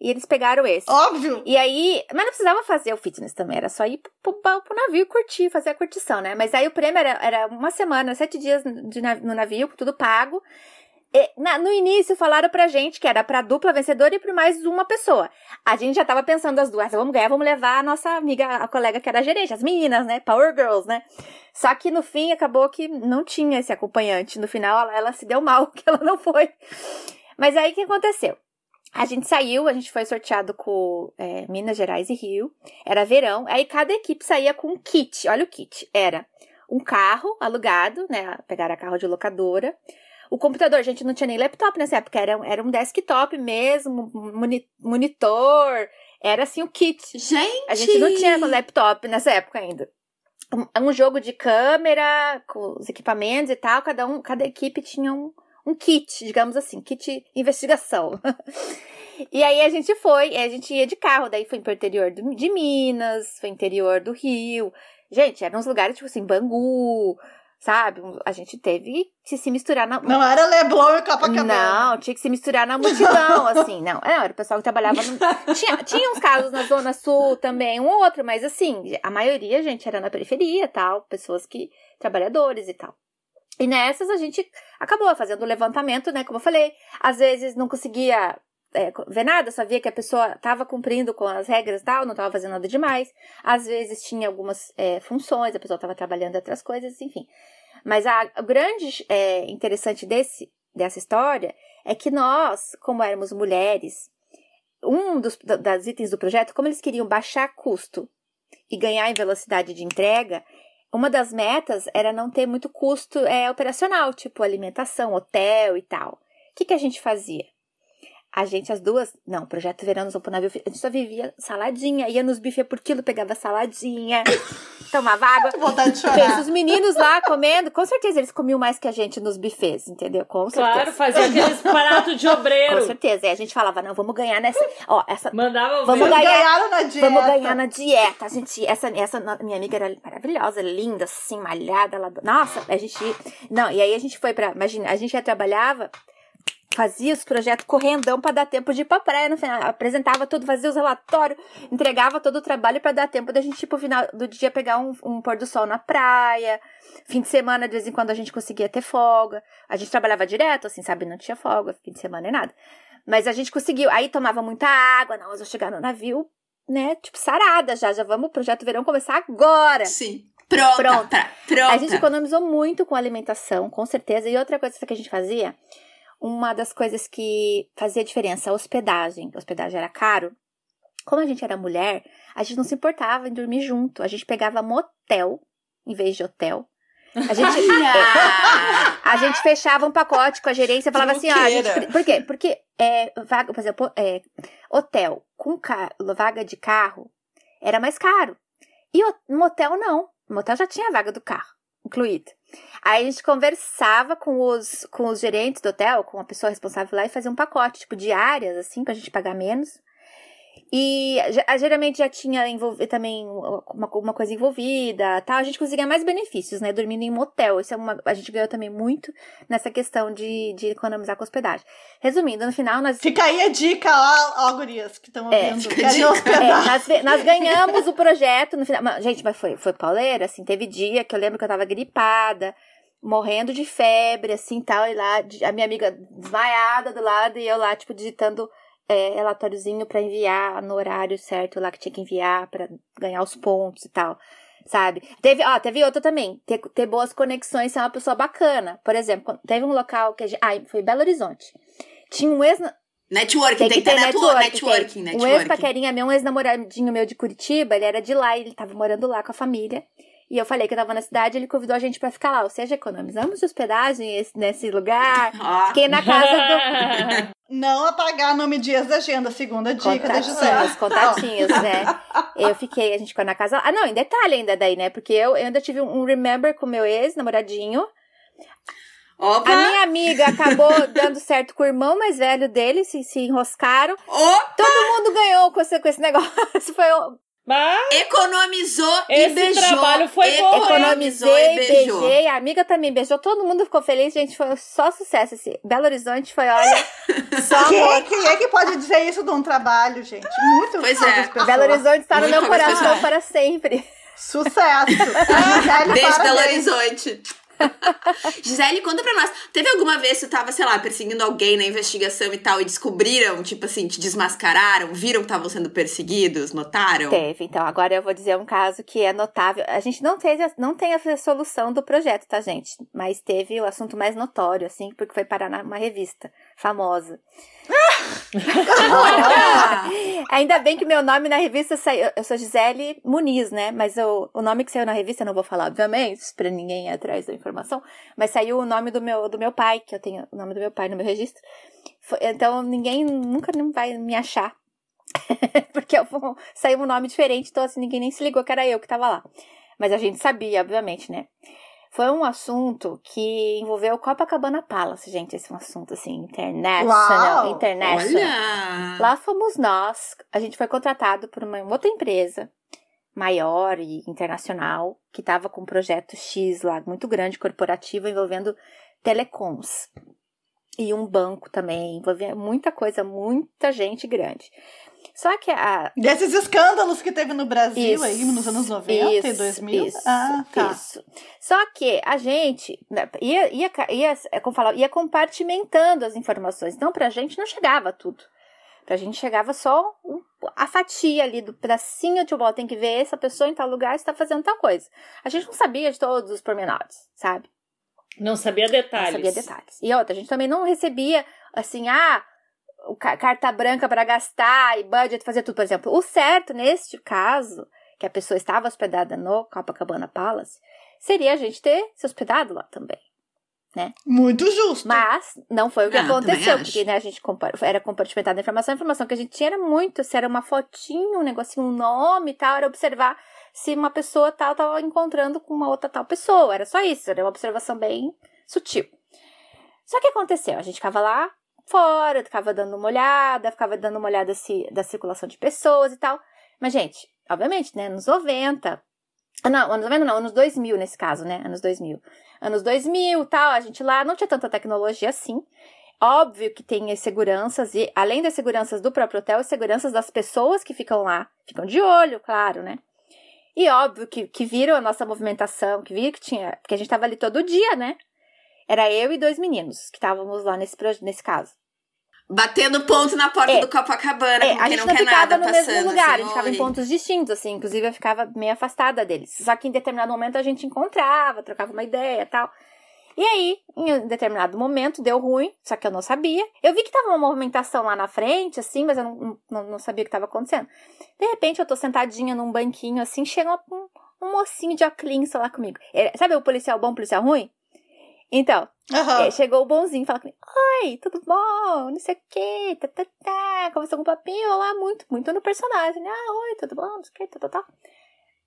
e eles pegaram esse. Óbvio. E aí, mas não precisava fazer o fitness também, era só ir pro, pro, pro navio e curtir, fazer a curtição, né? Mas aí o prêmio era, era uma semana, sete dias de, nav- no navio, tudo pago. E na- no início falaram pra gente que era pra dupla vencedora e pra mais uma pessoa. A gente já tava pensando as duas, vamos ganhar, vamos levar a nossa amiga, a colega que era gerente, as meninas, né? Power Girls, né? Só que no fim acabou que não tinha esse acompanhante. No final ela, ela se deu mal, que ela não foi. Mas aí o que aconteceu? A gente saiu, a gente foi sorteado com é, Minas Gerais e Rio. Era verão. Aí cada equipe saía com um kit. Olha o kit. Era um carro alugado, né? Pegaram carro de locadora. O computador, a gente não tinha nem laptop nessa época, era, era um desktop mesmo, moni- monitor, era assim o kit. Gente! A gente não tinha laptop nessa época ainda. Um, um jogo de câmera, com os equipamentos e tal, cada, um, cada equipe tinha um, um kit, digamos assim, kit investigação. e aí a gente foi, a gente ia de carro, daí foi pro interior de Minas, foi interior do Rio. Gente, eram uns lugares tipo assim, Bangu, sabe? A gente teve que se misturar na, Não era Leblon e Copacabana. não, tinha que se misturar na multidão, assim, não. Não, era o pessoal que trabalhava no... Tinha, tinha uns casos na Zona Sul também, um ou outro, mas assim, a maioria, gente, era na periferia, tal, pessoas que... trabalhadores e tal. E nessas a gente acabou fazendo o levantamento, né, como eu falei, às vezes não conseguia é, ver nada, só via que a pessoa estava cumprindo com as regras e tal, não estava fazendo nada demais. Às vezes tinha algumas é, funções, a pessoa estava trabalhando outras coisas, enfim. Mas a, o grande é, interessante desse, dessa história é que nós, como éramos mulheres, um dos da- das itens do projeto, como eles queriam baixar custo e ganhar em velocidade de entrega, uma das metas era não ter muito custo é, operacional, tipo alimentação, hotel e tal. O que, que a gente fazia? A gente, as duas, não, projeto verão, nós vamos pro navio, a gente só vivia saladinha, ia nos buffet por quilo, pegava saladinha, tomava água. Vontade de Pensa, chorar. os meninos lá comendo, com certeza eles comiam mais que a gente nos buffets, entendeu? Com certeza. Claro, fazia aqueles pratos de Com obreiro. certeza. E a gente falava, não, vamos ganhar nessa. Ó, essa. Mandava Vamos ganhar. Ganharam na dieta. Vamos ganhar na dieta. A gente, essa, essa minha amiga era maravilhosa, linda, assim, malhada. Ela, nossa, a gente. Não, e aí a gente foi pra. Imagina, a gente já trabalhava, fazia os projetos correndão pra dar tempo de ir pra praia no final. Apresentava tudo, fazia os relatórios, entregava todo o trabalho pra dar tempo da gente, tipo, no final do dia pegar um, um pôr do sol na praia. Fim de semana, de vez em quando, a gente conseguia ter folga. A gente trabalhava direto, assim, sabe? Não tinha folga, fim de semana nem nada. Mas a gente conseguiu. Aí tomava muita água. Não, mas eu chegar no navio, né? Tipo, sarada já. Já vamos, o projeto verão começar agora. Sim. Pronta. Pronta. Pra, pronta. A gente economizou muito com alimentação, com certeza. E outra coisa que a gente fazia, uma das coisas que fazia diferença, a hospedagem. A hospedagem era caro. Como a gente era mulher, a gente não se importava em dormir junto. A gente pegava motel em vez de hotel. A gente, a gente fechava um pacote com a gerência e falava assim, ó, gente, por quê? Porque é, vaga, por exemplo, é, hotel com ca- vaga de carro era mais caro. E o motel não. O motel já tinha a vaga do carro incluída. Aí a gente conversava com os, com os gerentes do hotel, com a pessoa responsável lá e fazia um pacote, tipo, diárias, assim, pra gente pagar menos. E geralmente já tinha também uma, uma coisa envolvida, tal. A gente conseguia mais benefícios, né? Dormindo em motel. Isso é uma, a gente ganhou também muito nessa questão de, de economizar com hospedagem. Resumindo, no final nós Fica aí a dica, ó, ó gurias, que estão É, ouvindo. Querem hospedar. é, nós, nós ganhamos o projeto no final. Mas, gente, mas foi, foi pauleira, assim, teve dia que eu lembro que eu tava gripada, morrendo de febre, assim, tal, e lá, a minha amiga desmaiada do lado, e eu lá, tipo, digitando é, relatóriozinho pra enviar no horário certo lá que tinha que enviar pra ganhar os pontos e tal. Sabe? Teve, ó, teve outra também. Ter, ter boas conexões, ser uma pessoa bacana. Por exemplo, teve um local que a gente. Ah, foi Belo Horizonte. Tinha um ex, Networking, tem tem que ter ter network, network. networking, tem. Um networking. ex-paquerinha meu, um ex-namoradinho meu de Curitiba, ele era de lá, ele tava morando lá com a família. E eu falei que eu tava na cidade, ele convidou a gente pra ficar lá. Ou seja, economizamos de hospedagem esse- nesse lugar. Ó, Fiquei na casa do Não apagar nome de ex da agenda, segunda dica da Gisele. contatinhos, contatinhos, né? Eu fiquei, a gente ficou na casa. Ah, não, em detalhe ainda daí, né? Porque eu, eu ainda tive um remember com meu ex-namoradinho. Opa! A minha amiga acabou dando certo com o irmão mais velho dele, se, se enroscaram. Opa! Todo mundo ganhou com esse, com esse negócio. Foi Mas Economizou Esse e beijou. trabalho foi bom, Economizei, e beijou. beijei, a amiga também beijou, todo mundo ficou feliz, gente, foi só sucesso esse. Belo Horizonte foi, olha, só Quem, amor. quem é que pode dizer isso de um trabalho, gente? Muito Pois é. pessoas. Belo Horizonte está no meu coração para sempre. Sucesso. Beijo, Belo. Horizonte. Gisele, conta pra nós. Teve alguma vez que tu tava, sei lá, perseguindo alguém na investigação e tal, e descobriram, tipo assim, te desmascararam, viram que estavam sendo perseguidos, notaram? Teve, então agora eu vou dizer um caso que é notável. A gente não teve, não tem a solução do projeto, tá, gente? Mas teve o assunto mais notório, assim, porque foi parar numa revista famosa. Ainda bem que meu nome na revista saiu. Eu sou Gisele Muniz, né? Mas o, o nome que saiu na revista eu não vou falar, obviamente, pra ninguém ir atrás da informação. Mas saiu o nome do meu, do meu pai, que eu tenho o nome do meu pai no meu registro. Então ninguém nunca vai me achar. Porque eu saiu um nome diferente, então assim, ninguém nem se ligou que era eu que tava lá. Mas a gente sabia, obviamente, né? Foi um assunto que envolveu o Copacabana Palace, gente. Esse é um assunto, assim, international. Uau! international. Olha! Lá fomos nós. A gente foi contratado por uma outra empresa maior e internacional que estava com um projeto X lá, muito grande, corporativo, envolvendo telecoms. E um banco também, envolvendo muita coisa, muita gente grande. Só que a, Desses escândalos que teve no Brasil Isso, aí nos anos 90 e isso, 2000. Isso, ah, tá. isso. Só que a gente né, ia, ia, ia, é como falar, ia compartimentando as informações. Então, pra gente não chegava tudo. Pra gente chegava só um- a fatia ali do pedacinho de bola. Tem que ver essa pessoa em tal lugar está fazendo tal coisa. A gente não sabia de todos os pormenores, sabe? não sabia detalhes. Não sabia detalhes. E outra, a gente também não recebia, assim, ah, carta branca para gastar e budget, fazer tudo. Por exemplo, o certo, neste caso, que a pessoa estava hospedada no Copacabana Palace, seria a gente ter se hospedado lá também. Muito justo. Mas não foi o que Ah, aconteceu, porque né, a gente era compartimentada a informação, a informação que a gente tinha era muito, se era uma fotinho, um negocinho, um nome e tal, era observar se uma pessoa tal tava encontrando com uma outra tal pessoa. Era só isso, era uma observação bem sutil. Só que aconteceu, a gente ficava lá fora, ficava dando uma olhada, ficava dando uma olhada se, da circulação de pessoas e tal. Mas, gente, obviamente, né, anos 90. ah, Não, anos 90 não, anos 2000 nesse caso, né? Anos 2000. Anos 2000 e tal, a gente lá não tinha tanta tecnologia assim. Óbvio que tem as seguranças, e além das seguranças do próprio hotel, as seguranças das pessoas que ficam lá. Ficam de olho, claro, né? E óbvio que, que viram a nossa movimentação, que viram que tinha. Porque a gente tava ali todo dia, né? Era eu e dois meninos que estávamos lá nesse, nesse caso. Batendo ponto na porta É. do Copacabana, É, a gente não não quer ficava nada no passando. mesmo lugar, a assim, gente ficava em pontos distintos, assim. Inclusive, eu ficava meio afastada deles. Só que em determinado momento a gente encontrava, trocava uma ideia e tal. E aí, em determinado momento, deu ruim, só que eu não sabia. Eu vi que tava uma movimentação lá na frente, assim, mas eu não, não, não sabia o que tava acontecendo. De repente, eu tô sentadinha num banquinho, assim, chega um, um mocinho de óculos lá comigo. É, sabe o policial bom, policial ruim? Então, Aham. é, chegou o bonzinho falou comigo: Oi, tudo bom? Não sei o quê, tá, tá, tá. Começou com um papinho lá, muito, muito no personagem. né? Ah, oi, tudo bom? Não sei o quê, tá, tá, tá.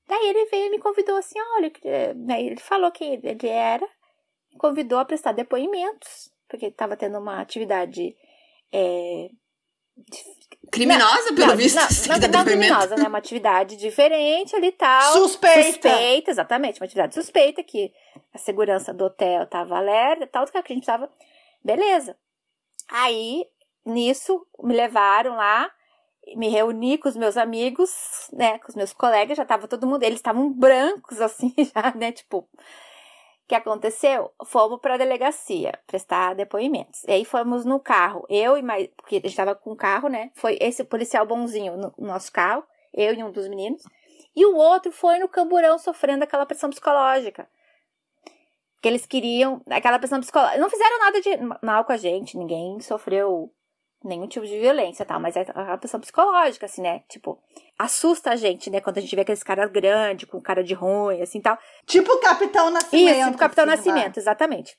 Daí ele veio e me convidou assim: olha, que- daí ele falou que ele era, me convidou a prestar depoimentos, porque estava tendo uma atividade. É, Criminosa, pelo não, visto. não, não, não, depoimento. criminosa, né? Uma atividade diferente ali e tal. Suspeita. Suspeita, exatamente. Uma atividade suspeita que a segurança do hotel tava alerta e tal, que a gente precisava. Beleza. Aí, nisso, me levaram lá, me reuni com os meus amigos, né? Com os meus colegas, já tava todo mundo, eles estavam brancos, assim, já, né? Tipo, que aconteceu? Fomos pra delegacia prestar depoimentos. E aí fomos no carro, eu e mais. Porque a gente tava com o carro, né? Foi esse policial bonzinho no nosso carro, eu e um dos meninos. E o outro foi no camburão sofrendo aquela pressão psicológica. Que eles queriam. Aquela pressão psicológica. Não fizeram nada de mal com a gente, ninguém sofreu nenhum tipo de violência e tal, mas é a pressão psicológica, assim, né? Tipo, assusta a gente, né? Quando a gente vê aqueles caras grandes, com cara de ruim, assim tal. Tipo o Capitão Nascimento. Isso, tipo Capitão assim, Nascimento, exatamente.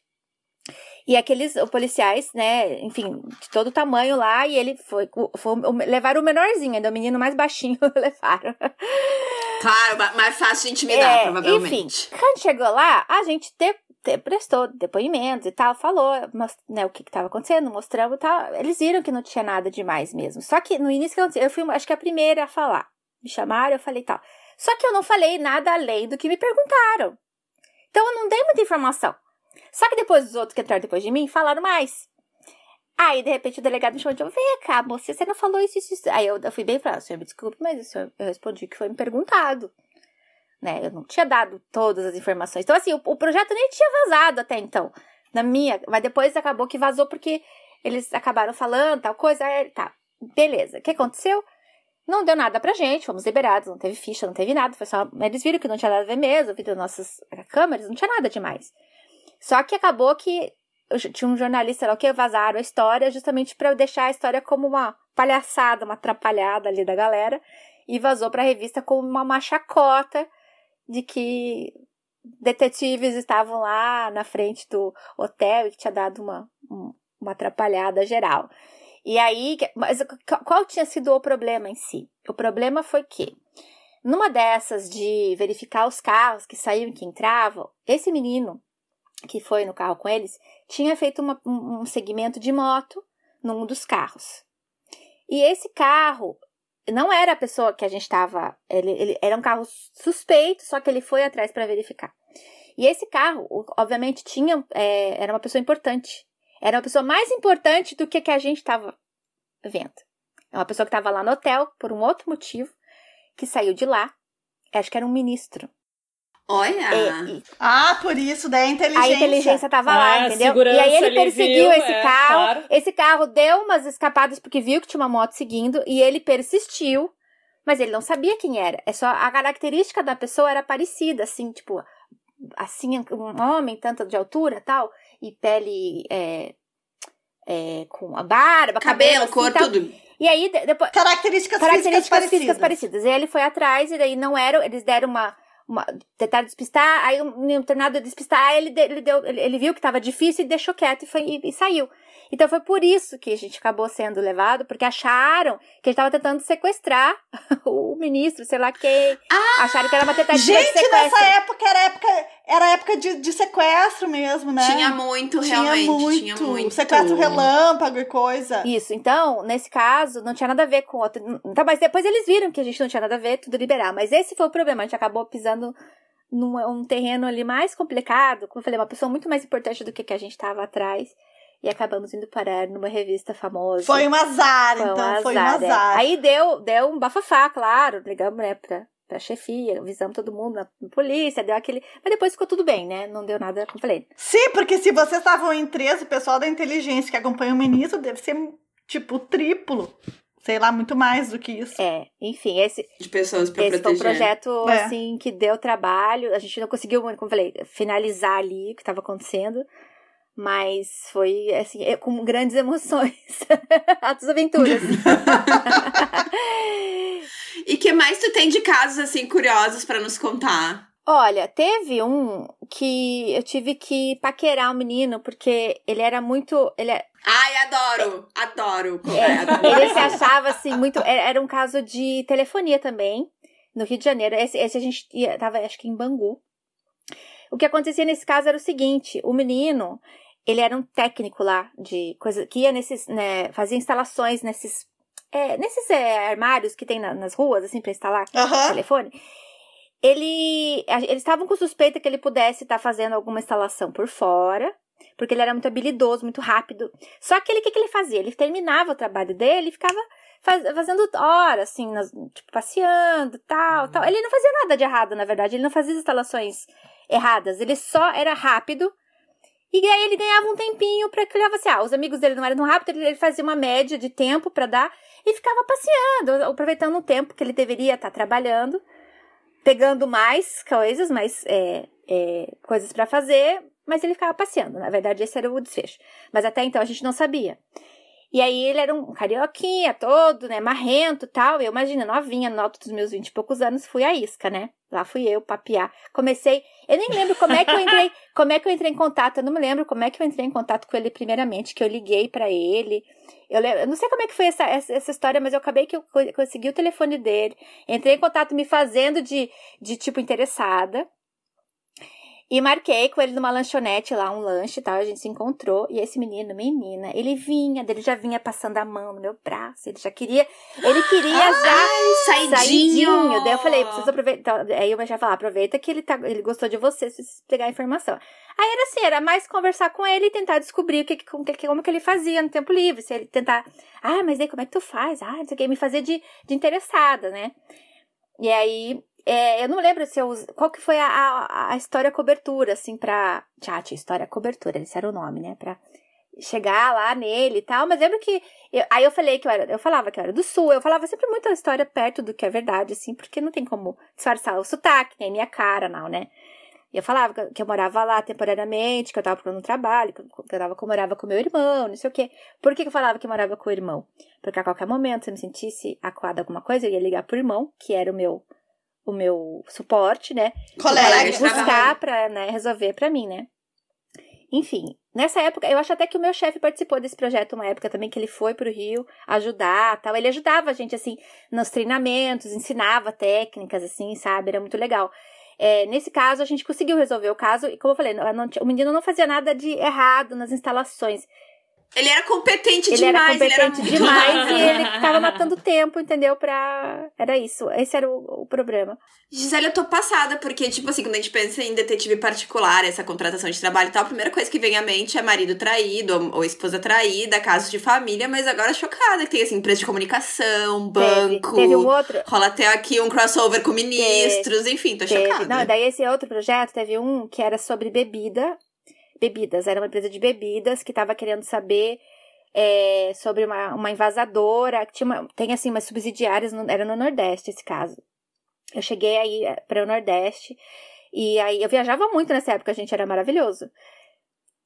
E aqueles o policiais, né, enfim, de todo tamanho lá, e ele foi, foi levaram o menorzinho, ainda o menino mais baixinho levaram. Claro, ma- mais fácil de intimidar, É, provavelmente. Enfim, quando chegou lá, a gente te- te- prestou depoimentos e tal, falou né, o que estava acontecendo, mostramos e tal. Eles viram que não tinha nada demais mesmo. Só que no início que aconteceu, eu fui, acho que a primeira a falar. Me chamaram, eu falei tal. Só que eu não falei nada além do que me perguntaram. Então eu não dei muita informação. Só que depois os outros que entraram depois de mim falaram mais. Aí, de repente, o delegado me chamou de vem cá, moça, você não falou isso, isso, isso. Aí eu, fui bem falei, senhor, me desculpe, mas isso eu, eu respondi que foi me perguntado. Né? Eu não tinha dado todas as informações. Então, assim, o, o projeto nem tinha vazado até então. Na minha, mas depois acabou que vazou porque eles acabaram falando tal coisa. Aí, tá, beleza. O que aconteceu? Não deu nada pra gente, fomos liberados, não teve ficha, não teve nada. Foi só, eles viram que não tinha nada a ver mesmo, viram nossas câmeras, não tinha nada demais. Só que acabou que tinha um jornalista lá que vazaram a história justamente para deixar a história como uma palhaçada, uma atrapalhada ali da galera e vazou para a revista como uma, uma chacota de que detetives estavam lá na frente do hotel e que tinha dado uma, um, uma atrapalhada geral. E aí, mas qual tinha sido o problema em si? O problema foi que, numa dessas de verificar os carros que saíam e que entravam, esse menino que foi no carro com eles tinha feito uma, um, um segmento de moto num dos carros. E esse carro não era a pessoa que a gente estava. Ele, ele, era um carro suspeito, só que ele foi atrás para verificar. E esse carro, obviamente, tinha. É, era uma pessoa importante. Era uma pessoa mais importante do que que a gente estava vendo. É uma pessoa que estava lá no hotel por um outro motivo, que saiu de lá. Acho que era um ministro. Olha! É, e, ah, por isso, daí a inteligência. a inteligência tava Ah, lá, entendeu? E aí ele perseguiu viu, esse é, carro. claro. Esse carro deu umas escapadas porque viu que tinha uma moto seguindo e ele persistiu, mas ele não sabia quem era. É só a característica da pessoa era parecida, assim, tipo, assim, um homem tanto de altura, tal, e pele é, é, com a barba, cabelo, Cabelo, assim, cor, tal. tudo. E aí de- depois Características, características físicas físicas parecidas. parecidas. E ele foi atrás e daí não eram, eles deram uma uma, tentaram despistar, aí um, um tornado despistar, ele, ele, deu, ele, ele viu que tava difícil e deixou quieto e, foi, e, e saiu. Então foi por isso que a gente acabou sendo levado, porque acharam que a gente tava tentando sequestrar o ministro, sei lá quem. acharam que era uma tentativa de Gente, sequestro. nessa época era época, era época de, de sequestro mesmo, né? Tinha muito, Tinha realmente. muito, Tinha muito. sequestro relâmpago e coisa. Isso, então, nesse caso, não tinha nada a ver com outro. Então, mas depois eles viram que a gente não tinha nada a ver, tudo liberar. Mas esse foi o problema, a gente acabou pisando num um terreno ali mais complicado. Como eu falei, uma pessoa muito mais importante do que que a gente estava atrás. E acabamos indo parar numa revista famosa. Foi um azar, Foi um então, foi um azar, é. azar. Aí deu, deu um bafafá, claro. Ligamos, né, pra, pra chefia, avisamos todo mundo na, na polícia, deu aquele. Mas depois ficou tudo bem, né? Não deu nada, como eu falei. Sim, porque se vocês estavam em três, o pessoal da inteligência que acompanha o ministro deve ser, tipo, triplo. Sei lá, muito mais do que isso. É, enfim, esse, De pessoas pra Esse foi um proteger. projeto, É. assim, que deu trabalho. A gente não conseguiu, como eu falei, finalizar ali o que estava acontecendo. Mas foi, assim, é- com grandes emoções. Altas aventuras. E que mais tu tem de casos, assim, curiosos pra nos contar? Olha, teve um que eu tive que paquerar o menino, porque ele era muito. Ele, é- Ai, adoro! Adoro! é, adoro. ele se achava, assim, muito. Era era um caso de telefonia também, no Rio de Janeiro. Esse, esse a gente ia, tava, acho que em Bangu. O que acontecia nesse caso era o seguinte: o menino, ele era um técnico lá de coisa que ia nesses, né, fazia instalações nesses, é, nesses é, armários que tem na- nas ruas, assim, pra instalar Aham. telefone. Ele, eles estavam com suspeita que ele pudesse estar fazendo alguma instalação por fora, porque ele era muito habilidoso, muito rápido. Só que ele, o que, que ele fazia? Ele terminava o trabalho dele e ficava faz- fazendo hora, assim, nas- tipo, passeando, tal, tal. Ele não fazia nada de errado, na verdade. Ele não fazia instalações erradas. Ele só era rápido. E aí ele ganhava um tempinho pra que ele assim, ah, os amigos dele não eram rápidos, ele fazia uma média de tempo pra dar e ficava passeando, aproveitando o tempo que ele deveria estar trabalhando, pegando mais coisas, mais é, é, coisas pra fazer, mas ele ficava passeando. Na verdade, esse era o desfecho. Mas até então a gente não sabia. E aí ele era um carioquinha todo, né, marrento e tal. Eu imagino, novinha, no alto dos meus vinte e poucos anos, fui a isca, né? Lá fui eu papiar. Comecei, eu nem lembro como é que eu entrei, como é que eu entrei em contato, eu não me lembro como é que eu entrei em contato com ele primeiramente, que eu liguei pra ele. Eu, lembro, eu não sei como é que foi essa, essa, essa história, mas eu acabei que eu co- consegui o telefone dele. Entrei em contato me fazendo de, de tipo interessada. E marquei com ele numa lanchonete lá, um lanche e tal. A gente se encontrou. E esse menino, menina, ele vinha, ele já vinha passando a mão no meu braço. Ele já queria. Ele queria já. Saidinho! Saidinho. Daí eu falei, preciso aproveitar. Aí eu já falar, aproveita que ele, tá, ele gostou de você, se você pegar a informação. Aí era assim, era mais conversar com ele e tentar descobrir o que, como, que, como que ele fazia no tempo livre. Se ele tentar, ah, mas aí como é que tu faz? Ah, não sei o que, me fazer de, de interessada, né? E aí, é, eu não lembro se eu qual que foi a, a, a história cobertura, assim, pra. Chat, história cobertura, esse era o nome, né? Pra chegar lá nele e tal. Mas lembro que. eu- aí eu falei que eu era. Eu falava que eu era do sul, eu falava sempre muito a história perto do que é verdade, assim, porque não tem como disfarçar o sotaque, nem minha cara, não, né? E eu falava que eu- morava lá temporariamente, que eu tava procurando trabalho, que eu, que eu, tava, que eu morava com meu irmão, não sei o quê. Por que, que eu falava que eu morava com o irmão? Porque a qualquer momento, se eu me sentisse acuada alguma coisa, eu ia ligar pro irmão, que era o meu, o meu suporte, né? Colega. Buscar pra né, resolver pra mim, né? Enfim, nessa época, eu acho até que o meu chefe participou desse projeto uma época também, que ele foi pro Rio ajudar tal. Ele ajudava a gente, assim, nos treinamentos, ensinava técnicas, assim, sabe? Era muito legal. É, nesse caso, a gente conseguiu resolver o caso, e como eu falei, não- não o menino não fazia nada de errado nas instalações. Ele era competente Ele era demais, competente ele era muito demais bom. e ele tava matando tempo, entendeu? Pra. Era isso. Esse era o, o problema. Gisele, eu tô passada, porque, tipo assim, quando a gente pensa em detetive particular, essa contratação de trabalho e tal, a primeira coisa que vem à mente é marido traído, ou, esposa traída, casos de família, mas agora chocada que tem, assim, empresa de comunicação, banco. Teve, teve um outro. Rola até aqui um crossover com ministros, enfim, tô Teve, chocada. não, daí esse outro projeto teve um que era sobre bebida. Bebidas, era uma empresa de bebidas que estava querendo saber é, sobre uma, uma invasadora, que tinha uma, tem assim umas subsidiárias, no- era no Nordeste esse caso. Eu cheguei aí para o Nordeste e aí eu viajava muito nessa época, a gente era maravilhoso.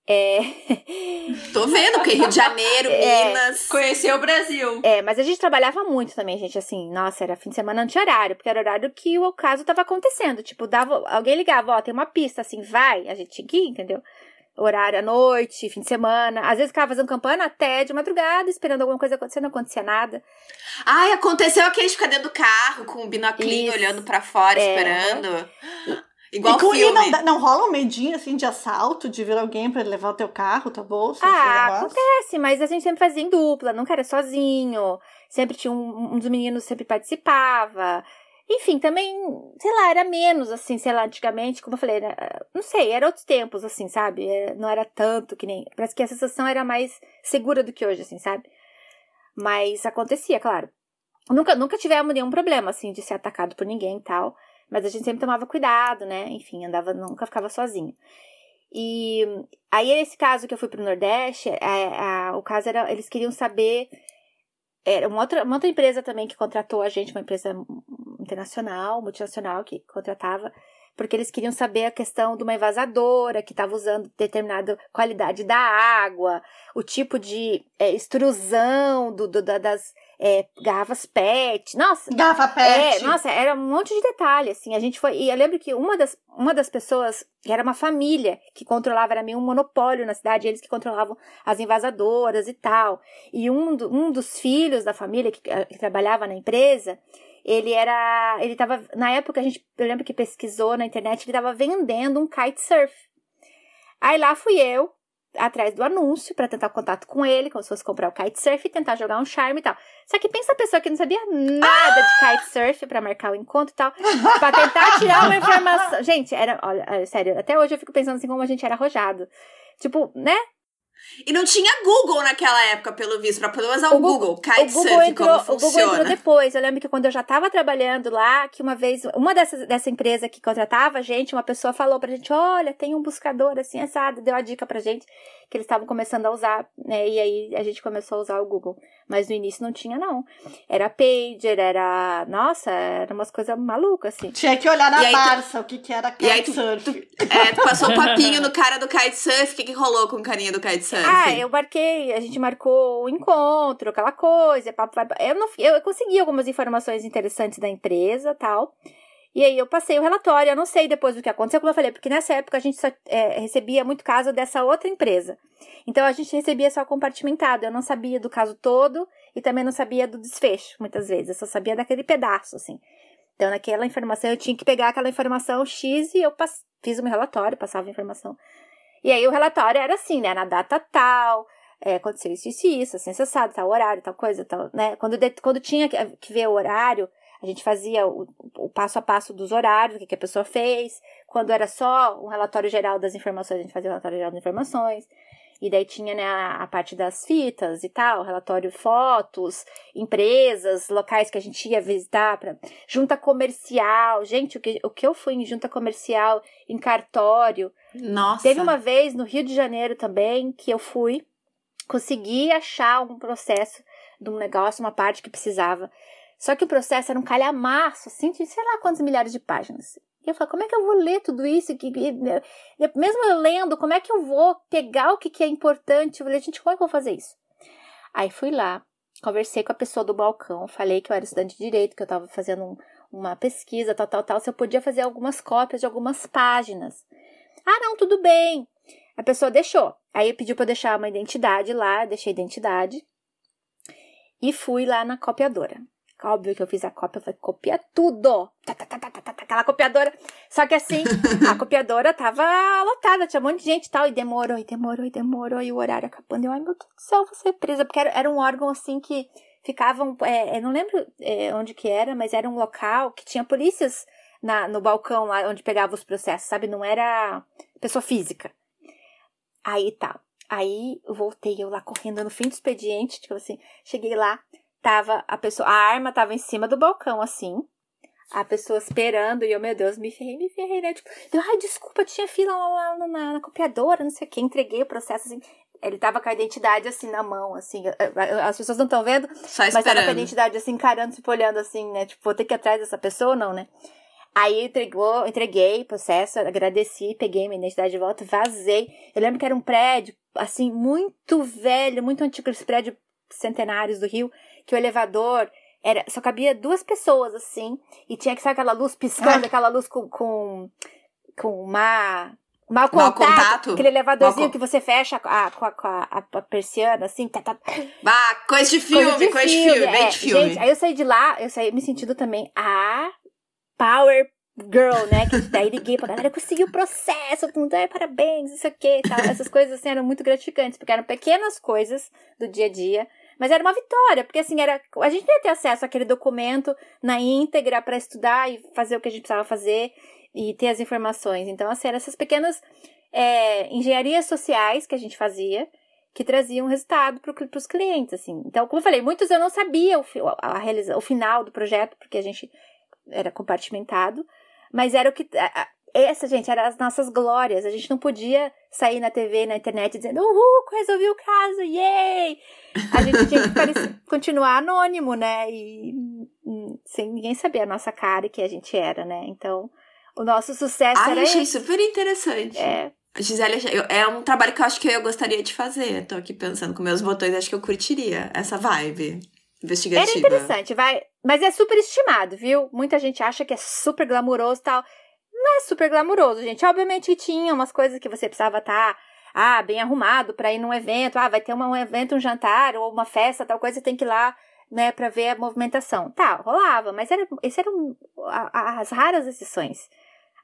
É... Tô vendo, porque Rio de Janeiro, É. Minas. Conheceu o Brasil. é, mas a gente trabalhava muito também, gente, assim, nossa, era fim de semana não tinha horário, porque era horário que o caso tava acontecendo, tipo, dava, alguém ligava, ó, tem uma pista, assim, vai, a gente tinha que ir, entendeu? Horário à noite, fim de semana, às vezes ficava fazendo campana até de madrugada, esperando alguma coisa acontecer, não acontecia nada. Ai, aconteceu aquele de ficar dentro do carro com o binoclinho Isso. olhando pra fora, É. esperando. Igual e com, e filme. não, não rola um medinho assim de assalto, de vir alguém pra levar o teu carro, tua bolsa, Ah, acontece, mas a gente sempre fazia em dupla, nunca era sozinho. Sempre tinha um, um dos meninos sempre participava. Enfim, também, sei lá, era menos, assim, sei lá, antigamente, como eu falei, era, não sei, era outros tempos, assim, sabe? É, Não era tanto que nem. Parece que a sensação era mais segura do que hoje, assim, sabe? Mas acontecia, claro. Nunca, nunca tivemos nenhum problema, assim, de ser atacado por ninguém e tal. Mas a gente sempre tomava cuidado, né? Enfim, andava, nunca ficava sozinho. E aí, esse caso que eu fui pro Nordeste, é, a- o caso era, eles queriam saber. Era uma outra, uma outra empresa também que contratou a gente, uma empresa internacional, multinacional, que contratava, porque eles queriam saber a questão de uma envasadora que estava usando determinada qualidade da água, o tipo de é, extrusão do, do- da- das é, garrafas PET. Nossa, Garrafa é, pet. nossa, era um monte de detalhe, assim. A gente foi. E eu lembro que uma das, uma das pessoas, que era uma família que controlava, era meio um monopólio na cidade, eles que controlavam as invasadoras e tal. E um, do- um dos filhos da família que, eh, que trabalhava na empresa, ele era. Ele tava. Na época, a gente. Eu lembro que pesquisou na internet, ele tava vendendo um kitesurf. Aí lá fui eu, atrás do anúncio, pra tentar contato com ele, como se fosse comprar o kitesurf e tentar jogar um charme e tal. Só que pensa a pessoa que não sabia nada de kitesurf pra marcar o encontro e tal, pra tentar tirar uma informação. Gente, era, olha, olha, sério, até hoje eu fico pensando assim como a gente era arrojado. Tipo, né? E não tinha Google naquela época, pelo visto, pra poder usar o, Google- Google. O Google, Kitesurf, entrou, o Google entrou depois. Eu lembro que quando eu já tava trabalhando lá, que uma vez, uma dessas, dessa empresa que contratava a gente, uma pessoa falou pra gente, olha, tem um buscador assim, assado, deu a dica pra gente, que eles estavam começando a usar, né, e aí a gente começou a usar o Google. Mas no início não tinha, não. Era pager, era, nossa, era umas coisas malucas, assim. Tinha que olhar na aí tu- Barça o que, que era aí tu- kitesurf. É, tu passou o papinho no cara do kitesurf. O que, que rolou com o carinha do kitesurf? Ah, eu marquei, a gente marcou o encontro, aquela coisa, papo, vai- eu não, eu consegui algumas informações interessantes da empresa, tal. E aí eu passei o relatório, eu não sei depois do que aconteceu, como eu falei, porque nessa época a gente só é, recebia muito caso dessa outra empresa. Então a gente recebia só compartimentado, eu não sabia do caso todo e também não sabia do desfecho, muitas vezes, eu só sabia daquele pedaço, assim. Então naquela informação eu tinha que pegar aquela informação X e eu fiz o meu relatório, passava a informação. E aí o relatório era assim, né, na data tal, é, aconteceu isso, isso e isso, assim, acessado, tal horário, tal coisa, tal, né? Quando, de- quando tinha que ver o horário, a gente fazia o, o passo a passo dos horários, o que, que a pessoa fez. Quando era só um relatório geral das informações, a gente fazia o relatório geral das informações. E daí tinha, né, a, parte das fitas e tal, relatório fotos, empresas, locais que a gente ia visitar, pra, junta comercial. Gente, o que, o que eu fui em junta comercial, em cartório, Nossa. Teve uma vez no Rio de Janeiro também que eu fui, consegui achar um processo de um negócio, uma parte que precisava. Só que o processo era um calhamaço, assim, de sei lá quantas milhares de páginas. E eu falei, como é que eu vou ler tudo isso? Que, mesmo eu lendo, como é que eu vou pegar o que, que é importante? Eu falei, gente, como é que eu vou fazer isso? Aí fui lá, conversei com a pessoa do balcão, falei que eu era estudante de direito, que eu estava fazendo um- uma pesquisa, tal, tal, tal, se eu podia fazer algumas cópias de algumas páginas. Ah, não, tudo bem. A pessoa deixou. Aí pediu para eu deixar uma identidade lá, deixei a identidade. E fui lá na copiadora. Óbvio que eu fiz a cópia, eu falei, copia tudo. Tá, tá, tá, tá, tá, tá, tá, aquela copiadora. Só que assim, a copiadora tava lotada, tinha um monte de gente e tal. E demorou, e demorou, e demorou, e o horário acabando. Eu, ai meu Deus do céu, vou ser presa. Porque era, era um órgão assim que ficavam. É, eu não lembro é, onde que era, mas era um local que tinha polícias na, no balcão lá onde pegava os processos, sabe? Não era pessoa física. Aí tá. Aí voltei, eu lá correndo no fim do expediente, tipo assim, cheguei lá, tava a pessoa, a arma tava em cima do balcão, assim, a pessoa esperando, e eu, meu Deus, me ferrei, me ferrei, né? Tipo, eu, ai, desculpa, tinha fila lá na, na, na copiadora, não sei o que, entreguei o processo, assim, ele tava com a identidade, assim, na mão, assim, as pessoas não estão vendo, Só mas tava com a identidade, assim, encarando, tipo, olhando, assim, né? Tipo, vou ter que ir atrás dessa pessoa ou não, né? Aí entregou, entreguei o processo, agradeci, peguei minha identidade de volta, vazei. Eu lembro que era um prédio, assim, muito velho, muito antigo, esse prédio centenários do Rio, que o elevador era, só cabia duas pessoas, assim, e tinha que ser aquela luz piscando, aquela luz com, com, com uma, mau contato, contato. aquele elevadorzinho Mau co- que você fecha a, com a, com a, a- persiana, assim, tá, tá, Ah, coisa de filme, coisa de filme, bem é. de filme. Gente, aí eu saí de lá, eu saí me sentindo também a Power Girl, né? Que daí liguei pra galera, consegui o processo, mundo, ai, parabéns, isso aqui e tal. Essas coisas assim eram muito gratificantes, porque eram pequenas coisas do dia a dia. Mas era uma vitória, porque assim, era, a gente ia ter acesso àquele documento na íntegra para estudar e fazer o que a gente precisava fazer e ter as informações. Então, assim, eram essas pequenas é, engenharias sociais que a gente fazia que traziam resultado para os clientes, assim. Então, como eu falei, muitos eu não sabia o, a, realiza, o final do projeto, porque a gente era compartimentado, mas era o que... a- a- essa, gente, eram as nossas glórias. A gente não podia sair na TV, na internet, dizendo, uhul, resolvi o caso, yay! A gente tinha que parecer- continuar anônimo, né? E hum, sem ninguém saber a nossa cara e que a gente era, né? Então, o nosso sucesso Ai, era achei esse. super interessante. É, Gisele, é um trabalho que eu acho que eu gostaria de fazer. Tô aqui pensando com meus botões, acho que eu curtiria essa vibe investigativa. Era interessante, vai. Mas é super estimado, viu? Muita gente acha que é super glamuroso e tal. Não é super glamuroso, gente. Obviamente tinha umas coisas que você precisava estar ah, bem arrumado para ir num evento. Ah, vai ter uma- um evento, um jantar ou uma festa, tal coisa, tem que ir lá, né, para ver a movimentação. Tá, rolava, mas era, esse eram as raras exceções.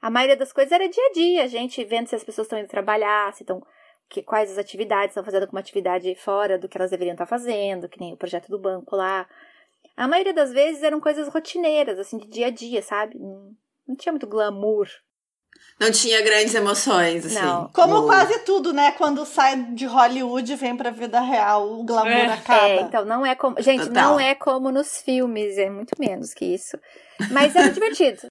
A maioria das coisas era dia a dia, a gente vendo se as pessoas estão indo trabalhar, se estão que, quais as atividades estão fazendo alguma atividade fora do que elas deveriam estar fazendo, que nem o projeto do banco lá. A maioria das vezes eram coisas rotineiras, assim, de dia a dia, sabe? Não, tinha muito glamour. Não tinha grandes emoções, assim. Não. Como O- quase tudo, né? Quando sai de Hollywood e vem pra vida real, o glamour É. acaba. É, então não é como. Gente, Total. não é como nos filmes, é muito menos que isso. Mas era divertido.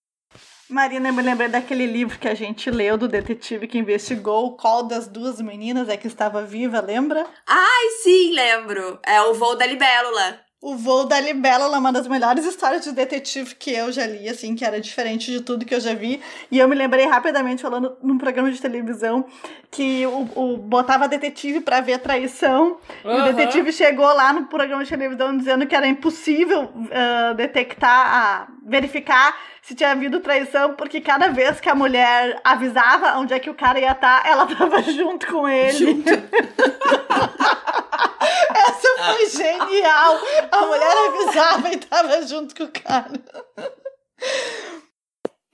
Marina, eu me lembrei daquele livro que a gente leu do detetive que investigou qual das duas meninas é que estava viva, lembra? Ai, sim, lembro. É o voo da libélula. O Voo da Libélula, uma das melhores histórias de detetive que eu já li, assim, que era diferente de tudo que eu já vi. E eu me lembrei rapidamente, falando num programa de televisão, que o, o botava detetive pra ver traição. E o detetive chegou lá no programa de televisão dizendo que era impossível ah, detectar, ah, verificar se tinha havido traição, porque cada vez que a mulher avisava onde é que o cara ia estar, ela tava junto com ele. Essa foi genial! A mulher avisava e tava junto com o cara.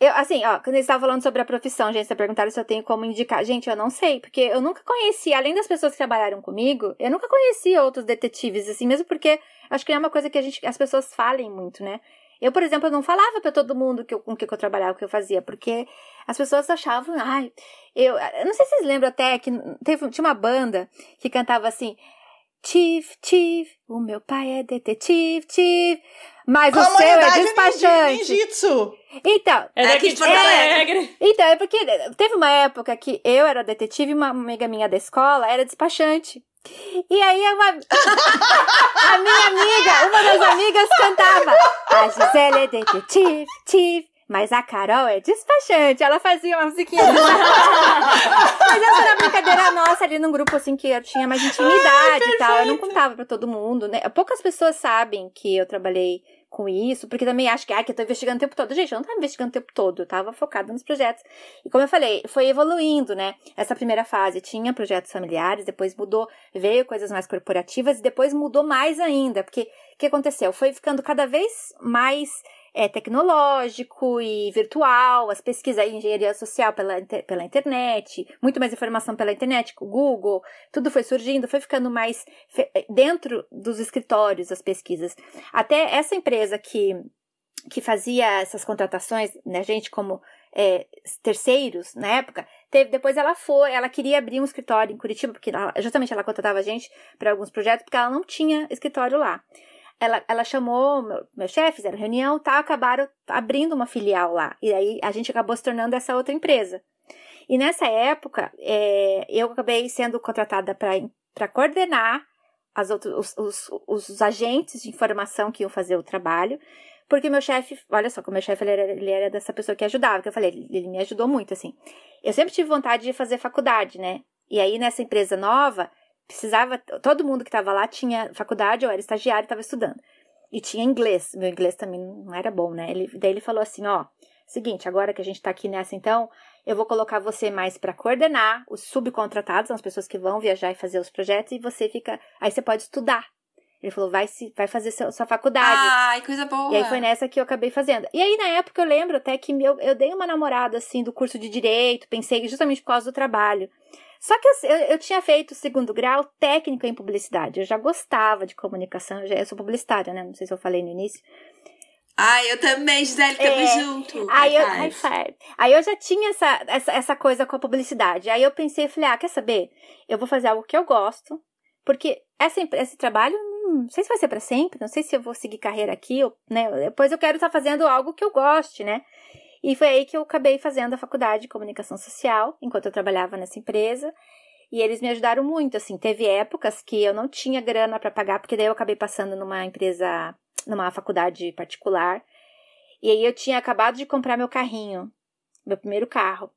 Eu, assim, ó, quando eles estavam falando sobre a profissão, gente, vocês perguntaram se eu tenho como indicar. Gente, eu não sei, porque eu nunca conheci, além das pessoas que trabalharam comigo, eu nunca conheci outros detetives, assim, mesmo porque acho que é uma coisa que a gente, as pessoas falem muito, né? Eu, por exemplo, não falava pra todo mundo que eu, com o que eu trabalhava, o que eu fazia, porque as pessoas achavam, ai, eu, eu não sei se vocês lembram até que teve, tinha uma banda que cantava assim, Chief, Chief, o meu pai é detetive, Chief, mas o seu é despachante. Ninjitsu. Então, É É daqui aqui de Porto Porto Alegre. então, é porque teve uma época que eu era detetive e uma amiga minha da escola era despachante. E aí uma, a minha amiga, uma das amigas cantava A Gisele é detetive, tive, mas a Carol é despachante. Ela fazia uma musiquinha. mas essa era brincadeira nossa ali num grupo assim que eu tinha mais intimidade e tal. Eu não contava pra todo mundo, né? Poucas pessoas sabem que eu trabalhei com isso, porque também acho que, ah, que eu tô investigando o tempo todo. Gente, eu não tava investigando o tempo todo, eu tava focada nos projetos. E como eu falei, foi evoluindo, né? Essa primeira fase tinha projetos familiares, depois mudou, veio coisas mais corporativas, e depois mudou mais ainda, porque o que aconteceu? Foi ficando cada vez mais é, tecnológico e virtual, as pesquisas em engenharia social pela, pela internet, muito mais informação pela internet, o Google, tudo foi surgindo, foi ficando mais fe- dentro dos escritórios as pesquisas. Até essa empresa que, que fazia essas contratações, né, gente como é, terceiros na época, teve, depois ela foi, ela queria abrir um escritório em Curitiba, porque ela- justamente ela contratava a gente para alguns projetos, porque ela não tinha escritório lá. Ela, ela chamou meu, meu chefe, fizeram reunião, tá, acabaram abrindo uma filial lá. E aí a gente acabou se tornando essa outra empresa. E nessa época, é, eu acabei sendo contratada para coordenar as outros, os, os, os agentes de informação que iam fazer o trabalho, Porque meu chefe, olha só, como meu chefe ele era, ele era dessa pessoa que ajudava, que eu falei, ele, ele me ajudou muito, assim. Eu sempre tive vontade de fazer faculdade, né? E aí nessa empresa nova, precisava, todo mundo que estava lá tinha faculdade, eu era estagiário, estava estudando. E tinha inglês, meu inglês também não era bom, né? Ele, daí ele falou assim, ó, seguinte, agora que a gente tá aqui nessa então, eu vou colocar você mais para coordenar os subcontratados, as pessoas que vão viajar e fazer os projetos, e você fica, aí você pode estudar. Ele falou, vai, se, vai fazer sua, sua faculdade. Ai, coisa boa. E aí foi nessa que eu acabei fazendo. E aí, na época, eu lembro até que eu, eu dei uma namorada, assim, do curso de Direito, pensei justamente por causa do trabalho. Só que eu, eu, tinha feito segundo grau técnico em publicidade. Eu já gostava de comunicação, eu, já, eu sou publicitária, né? Não sei se eu falei no início. Ah, eu também, Gisele, tamo É. junto. Aí eu, High five. aí eu já tinha essa, essa, essa coisa com a publicidade. Aí eu pensei, falei, ah, quer saber? Eu vou fazer algo que eu gosto, porque essa, esse trabalho, hum, não sei se vai ser pra sempre, não sei se eu vou seguir carreira aqui, ou, né? Depois eu quero estar fazendo algo que eu goste, né? E foi aí que eu acabei fazendo a faculdade de comunicação social, enquanto eu trabalhava nessa empresa. E eles me ajudaram muito, assim. Teve épocas que eu não tinha grana para pagar, porque daí eu acabei passando numa empresa, numa faculdade particular. E aí eu tinha acabado de comprar meu carrinho, meu primeiro carro.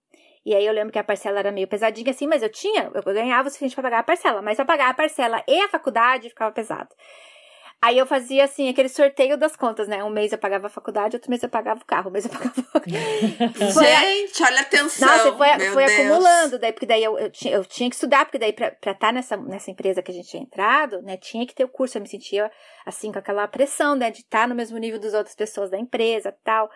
E aí eu lembro que a parcela era meio pesadinha assim, mas eu tinha, eu ganhava o suficiente para pagar a parcela, mas para pagar a parcela e a faculdade ficava pesado. Aí eu fazia assim, aquele sorteio das contas, né? Um mês eu pagava a faculdade, outro mês eu pagava o carro, um mês eu pagava Foi a- Gente, olha a atenção. nossa, foi, foi acumulando, daí, porque daí eu, eu, tinha, eu tinha que estudar, porque daí pra estar nessa, nessa empresa que a gente tinha entrado, né, tinha que ter o curso, eu me sentia, assim, com aquela pressão, né, de estar no mesmo nível das outras pessoas da empresa tal.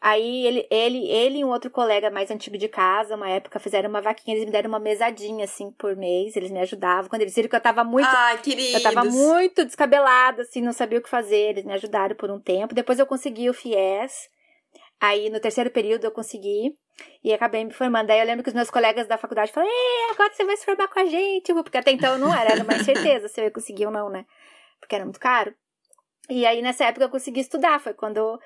Aí ele, ele, ele e um outro colega mais antigo de casa, uma época, fizeram uma vaquinha, eles me deram uma mesadinha, assim, por mês, eles me ajudavam, quando eles viram que eu tava muito Ai, queridos. eu tava muito descabelada, assim, não sabia o que fazer. Eles me ajudaram por um tempo. Depois eu consegui o FIES. Aí, no terceiro período, eu consegui. E acabei me formando. Daí eu lembro que os meus colegas da faculdade falaram: Ei, agora você vai se formar com a gente. Porque até então não era, era uma incerteza se eu ia conseguir ou não, né? Porque era muito caro. E aí, nessa época, eu consegui estudar. Foi quando.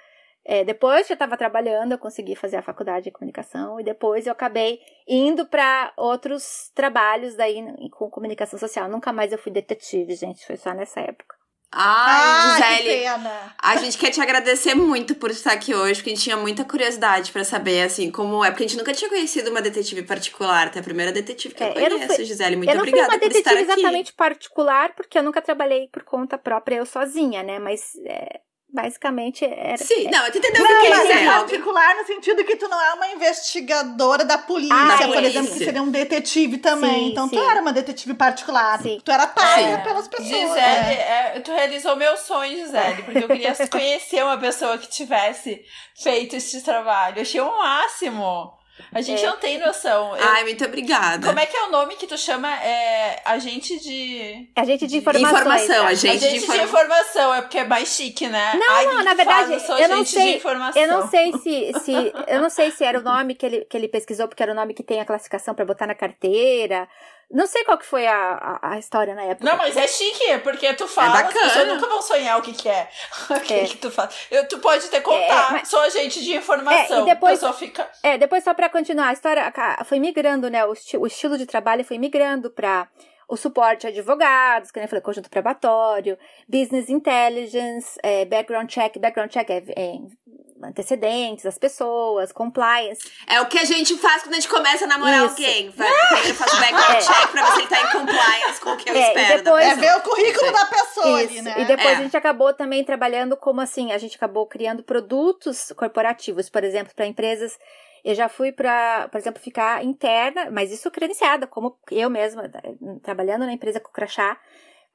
É, depois que eu estava trabalhando, eu consegui fazer a faculdade de comunicação. E depois eu acabei indo para outros trabalhos daí com comunicação social. Nunca mais eu fui detetive, gente. Foi só nessa época. Ai, Ai, que Gisele. pena. A gente quer te agradecer muito por estar aqui hoje, porque a gente tinha muita curiosidade pra saber, assim, como é. Porque a gente nunca tinha conhecido uma detetive particular. Tu é a primeira detetive que É, eu eu conheço, fui- Gisele. Muito eu não fui obrigada uma por estar detetive aqui. exatamente particular, porque eu nunca trabalhei por conta própria, eu sozinha, né? Mas é, basicamente era. Sim, não, tu entendeu o Não, que quer mas dizer. é particular no sentido que tu não é uma investigadora da polícia, Ah, por polícia. exemplo, que seria um detetive também. Sim, então tu sim. era uma detetive particular. Sim. Tu era paga pelas pessoas. Gisele, né? é, tu realizou meu sonho, Gisele, porque eu queria conhecer uma pessoa que tivesse feito esse trabalho. Eu achei o máximo. A gente É. não tem noção. Eu- Ai, muito obrigada. como é que é o nome que tu chama? É agente de. Agente de informações. Informação, né? agente de agente de, informa- informação, é porque é mais chique, né? Não, Ai, não, na verdade, eu sou eu não agente sei- de informação. Eu não sei se, se. Eu não sei se era o nome que ele, que ele pesquisou, porque era o nome que tem a classificação pra botar na carteira. Não sei qual que foi a, a, a história na época. Não, mas é chique, porque tu fala, as bacana. pessoas nunca vão sonhar o que, que é. O que, É. que tu faz. Eu, tu pode até contar, É, mas- sou agente de informação. É, e depois- A pessoa fica. É, depois só pra continuar, a história foi migrando, né? O, esti- o estilo de trabalho foi migrando pra o suporte a advogados, que nem eu falei, conjunto probatório, business intelligence, é, background check, background check é, é antecedentes, as pessoas, compliance. É o que a gente faz quando a gente começa a namorar Isso. alguém. Vai, primeiro faz o background É. check pra ver se ele tá em compliance com o que eu É, espero depois- da É ver o currículo da pessoa ali, Isso. né? E depois É. a gente acabou também trabalhando como assim, a gente acabou criando produtos corporativos, por exemplo, para empresas. Eu já fui para, por exemplo, ficar interna, mas isso credenciada, como eu mesma, trabalhando na empresa com o Crachá,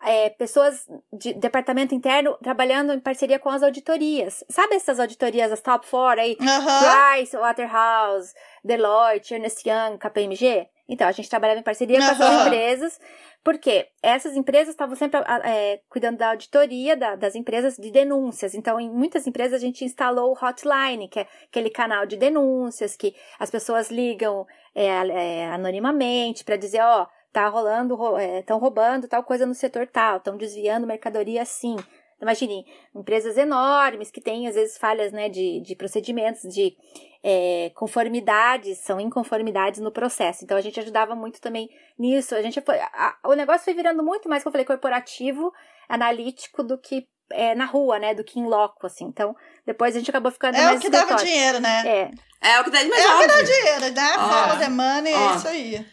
é, pessoas de departamento interno trabalhando em parceria com as auditorias. Sabe essas auditorias, as top four aí? Aham. Price, Waterhouse, Deloitte, Ernest Young, KPMG. Então, a gente trabalhava em parceria com essas empresas, porque essas empresas estavam sempre ah, é, cuidando da auditoria da- das empresas de denúncias. Então, em muitas empresas, a gente instalou o Hotline, que é aquele canal de denúncias, que as pessoas ligam é, é, anonimamente para dizer, ó, tá rolando, estão roubando tal coisa no setor tal, estão desviando mercadoria assim. Imagine, empresas enormes que têm, às vezes, falhas né, de, de procedimentos, de é, conformidades, são inconformidades no processo. Então, a gente ajudava muito também nisso. A gente foi, a- o negócio foi virando muito mais, como eu falei, corporativo, analítico, do que é, na rua, né? Do que em loco, assim. Então, depois a gente acabou ficando É mais o que dava dinheiro, né? É. É o que dá mais É o que dá dinheiro, né? Money, ó. é isso aí.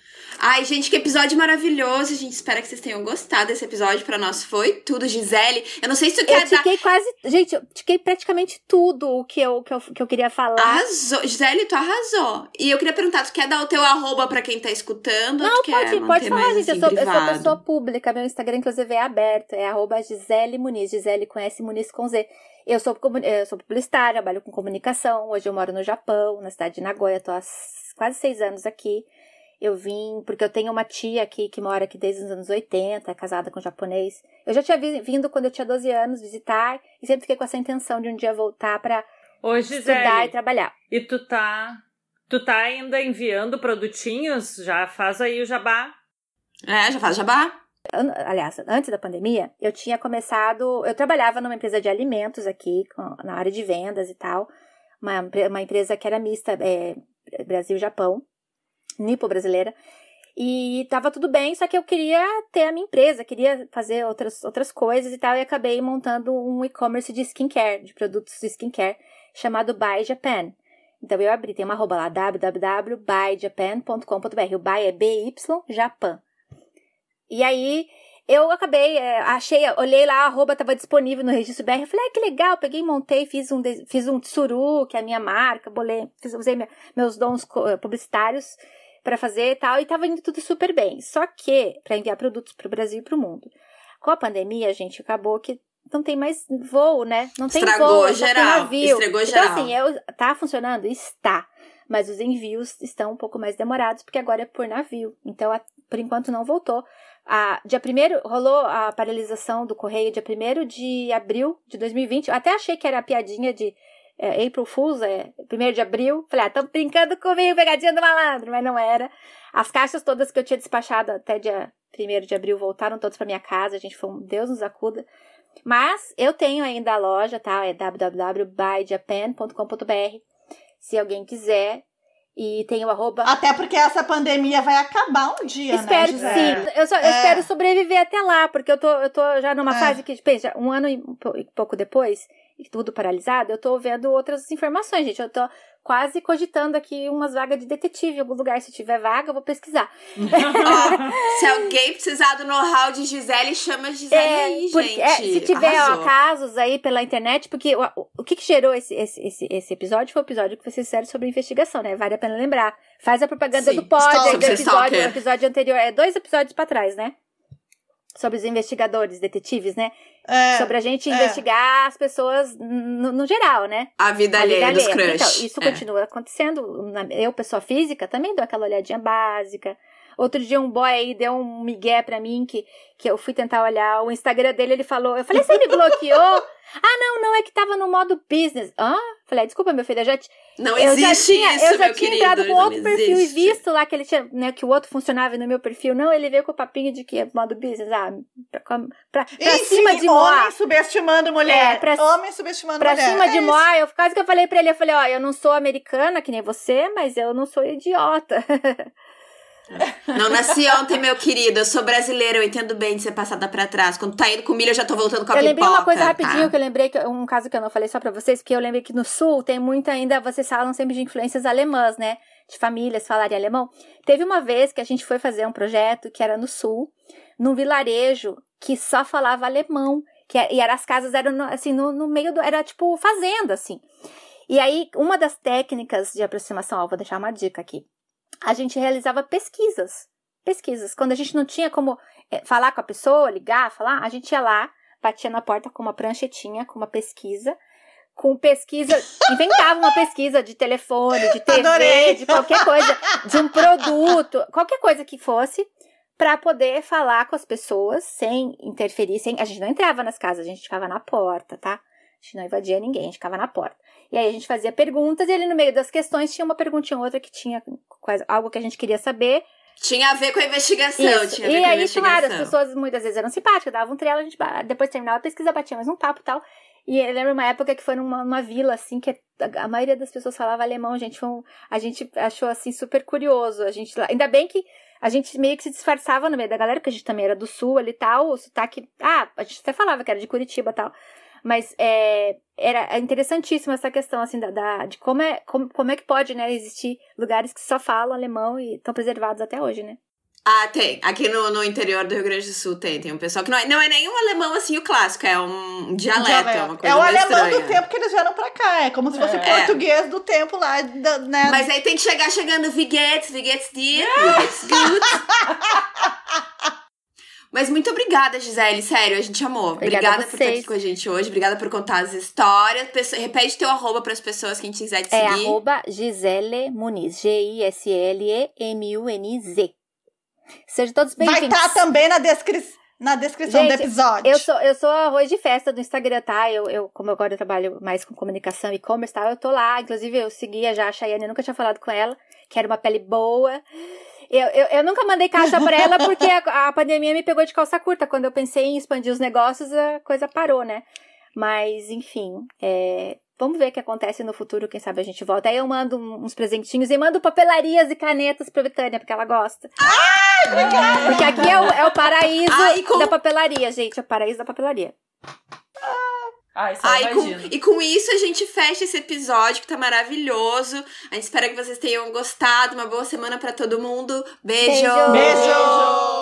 Ai, gente, que episódio maravilhoso. A gente espera que vocês tenham gostado desse episódio. Pra nós foi tudo, Gisele. Eu não sei se tu Eu quer dar. tiquei quase. Gente, eu tiquei praticamente tudo o que eu, que eu, que eu queria falar. Arrasou. Gisele, tu arrasou. E eu queria perguntar, tu quer dar o teu arroba pra quem tá escutando? Não, pode, pode falar, gente. assim, eu, sou, eu sou pessoa pública. Meu Instagram, inclusive, é aberto. É arroba Gisele Muniz. Gisele conhece Muniz com Z. Eu sou, comu- eu sou publicitária, trabalho com comunicação. Hoje eu moro no Japão, na cidade de Nagoya. Tô há quase seis anos aqui. Eu vim porque eu tenho uma tia aqui que mora aqui desde os anos 80, é casada com um japonês. Eu já tinha vi- vindo quando eu tinha 12 anos visitar e sempre fiquei com essa intenção de um dia voltar pra Ô, estudar e trabalhar. e tu tá. Tu tá ainda enviando produtinhos? Já faz aí o jabá. É, já faz jabá? Aliás, antes da pandemia, eu tinha começado. Eu trabalhava numa empresa de alimentos aqui, na área de vendas e tal. Uma, uma empresa que era mista, é, Brasil-Japão, nipo brasileira. E tava tudo bem, só que eu queria ter a minha empresa, queria fazer outras, outras coisas e tal. E acabei montando um e-commerce de skincare, de produtos de skincare, chamado Buy Japan. Então eu abri, tem uma arroba lá, www.buyjapan.com.br. O buy é BY Japan. E aí eu acabei, é, achei, olhei lá, a arroba tava disponível no registro BR. Falei, ah, que legal, peguei, montei, fiz um, fiz um tsuru, que é a minha marca, bolei, fiz, usei minha- meus dons publicitários para fazer e tal, e tava indo tudo super bem. Só que, para enviar produtos pro Brasil e pro mundo. Com a pandemia, gente, acabou que não tem mais voo, né? Não tem Estragou voo, geral, navio. estragou então, geral. assim, eu, tá funcionando? Está. Mas os envios estão um pouco mais demorados, porque agora é por navio. Então, a- por enquanto, não voltou. A, dia 1 rolou a paralisação do correio dia 1 de abril de 2020. Eu até achei que era a piadinha de é, April Fools, é 1 de abril. Falei, ah, tão brincando comigo, pegadinha do malandro, mas não era. As caixas todas que eu tinha despachado até dia 1 de abril voltaram todas para minha casa. A gente foi um Deus nos acuda. Mas eu tenho ainda a loja, tá? É www.buyjapan.com.br. Se alguém quiser. E tem o arroba. Até porque essa pandemia vai acabar um dia, Espero né, Gisele? sim. Eu, só, eu É. espero sobreviver até lá, porque eu tô, eu tô já numa É. fase que, pensa, um ano e pouco depois, e tudo paralisado, eu tô vendo outras informações, gente. Eu tô quase cogitando aqui umas vagas de detetive em algum lugar. Se tiver vaga, eu vou pesquisar. Se alguém precisar do know-how de Gisele, chama a Gisele aí, porque- gente. é, se tiver ó, casos aí pela internet, porque o, o, o que, que gerou esse, esse, esse, esse episódio foi o episódio que vocês fizeram sobre investigação, né? Vale a pena lembrar. Faz a propaganda Sim, do pod, do episódio, episódio anterior. É dois episódios pra trás, né? Sobre os investigadores, detetives, né? É, sobre a gente é. investigar as pessoas no, no geral, né? A vida A vida alheia dos alheia. crush. Então, isso É. continua acontecendo. Eu, pessoa física, também dou aquela olhadinha básica. Outro dia um boy aí deu um migué pra mim que, que eu fui tentar olhar o Instagram dele, ele falou, eu falei, você me bloqueou? ah, não, não, é que tava no modo business. Hã? Falei, "Ah, desculpa, meu filho, eu já, Não eu já existe tinha, isso, eu já meu tinha querido. entrado com outro perfil e existe. visto lá que ele tinha, né, que o outro funcionava e no meu perfil não, ele veio com o papinho de que é modo business, ah, pra, pra, pra Enfim, cima de homem Moá. subestimando mulher. É, pra- homem subestimando Pra mulher. cima É de isso. Moá, eu quase que eu falei pra ele, eu falei, ó, eu não sou americana que nem você, mas eu não sou idiota. Não nasci ontem, meu querido. Eu sou brasileira, eu entendo bem de ser passada pra trás. Quando tá indo com milho, eu já tô voltando com a eu lembrei pipoca. uma coisa rapidinho tá? que eu lembrei, que, um caso que eu não falei só pra vocês, porque eu lembrei que no sul tem muito ainda, vocês falam sempre de influências alemãs, né? De famílias falarem alemão. Teve uma vez que a gente foi fazer um projeto que era no sul, num vilarejo que só falava alemão. Que, e era, as casas eram no- assim, no, no meio do. Era tipo fazenda, assim. E aí, uma das técnicas de aproximação, ó, vou deixar uma dica aqui. A gente realizava pesquisas. Pesquisas. Quando a gente não tinha como eh, falar com a pessoa, ligar, falar, a gente ia lá, batia na porta com uma pranchetinha, com uma pesquisa, com pesquisa, inventava uma pesquisa de telefone, de TV, Adorei. de qualquer coisa, de um produto, qualquer coisa que fosse, para poder falar com as pessoas sem interferir, sem, a gente não entrava nas casas, a gente ficava na porta, tá? A gente não invadia ninguém, a gente ficava na porta. E aí a gente fazia perguntas e ali no meio das questões tinha uma perguntinha ou outra que tinha algo que a gente queria saber. Tinha a ver com a investigação. Isso. Tinha a ver E com a aí, investigação. claro, as pessoas muitas vezes eram simpáticas, davam um trela, a gente depois terminava a pesquisa, batia mais um papo e tal. E eu lembro uma época que foi numa, numa vila, assim, que a, a maioria das pessoas falava alemão, gente. Um- a gente achou, assim, super curioso. A gente, ainda bem que a gente meio que se disfarçava no meio da galera, porque a gente também era do sul ali e tal, o sotaque. Ah, a gente até falava que era de Curitiba e tal. Mas é, era interessantíssima essa questão, assim, da, da- de como é, como, como é que pode, né, existir lugares que só falam alemão e estão preservados até hoje, né? Ah, tem. Aqui no, no interior do Rio Grande do Sul tem. Tem um pessoal que não é, não é nem um alemão assim o clássico, é um dialeto, é uma coisa É o alemão estranha. do tempo que eles vieram pra cá. É como se fosse É. português do tempo lá, da- né? Mas aí tem que chegar chegando Wie geht's, wie geht's dir, wie geht's gut. Mas muito obrigada, Gisele, sério, a gente amou. Obrigada Obrigada, por estar aqui com a gente hoje, obrigada por contar as histórias. Pesso- Repete teu arroba pras pessoas que a gente quiser te É seguir. arroba Gisele Muniz. G-I-S-L-E-M-U-N-Z. Sejam todos Vai bem-vindos. estar também na, descri... na descrição Gente, do episódio. Eu sou, eu sou arroz de festa do Instagram, tá? Eu, eu, como agora eu trabalho mais com comunicação e e-commerce, tá? Eu tô lá. Inclusive, eu seguia já a Chayane, eu nunca tinha falado com ela, que era uma pele boa. Eu, eu, eu nunca mandei caixa pra ela porque a, a pandemia me pegou de calça curta. Quando eu pensei em expandir os negócios, a coisa parou, né? Mas, enfim, é, vamos ver o que acontece no futuro. Quem sabe a gente volta. Aí eu mando uns presentinhos e mando papelarias e canetas pra Betânia, porque ela gosta. Porque aqui é o, é o paraíso Ah, e com- da papelaria, gente. É o paraíso da papelaria. Ai, Ah, e, com, e com isso a gente fecha esse episódio que tá maravilhoso. A gente espera que vocês tenham gostado. Uma boa semana pra todo mundo. Beijo! Beijo! Beijo!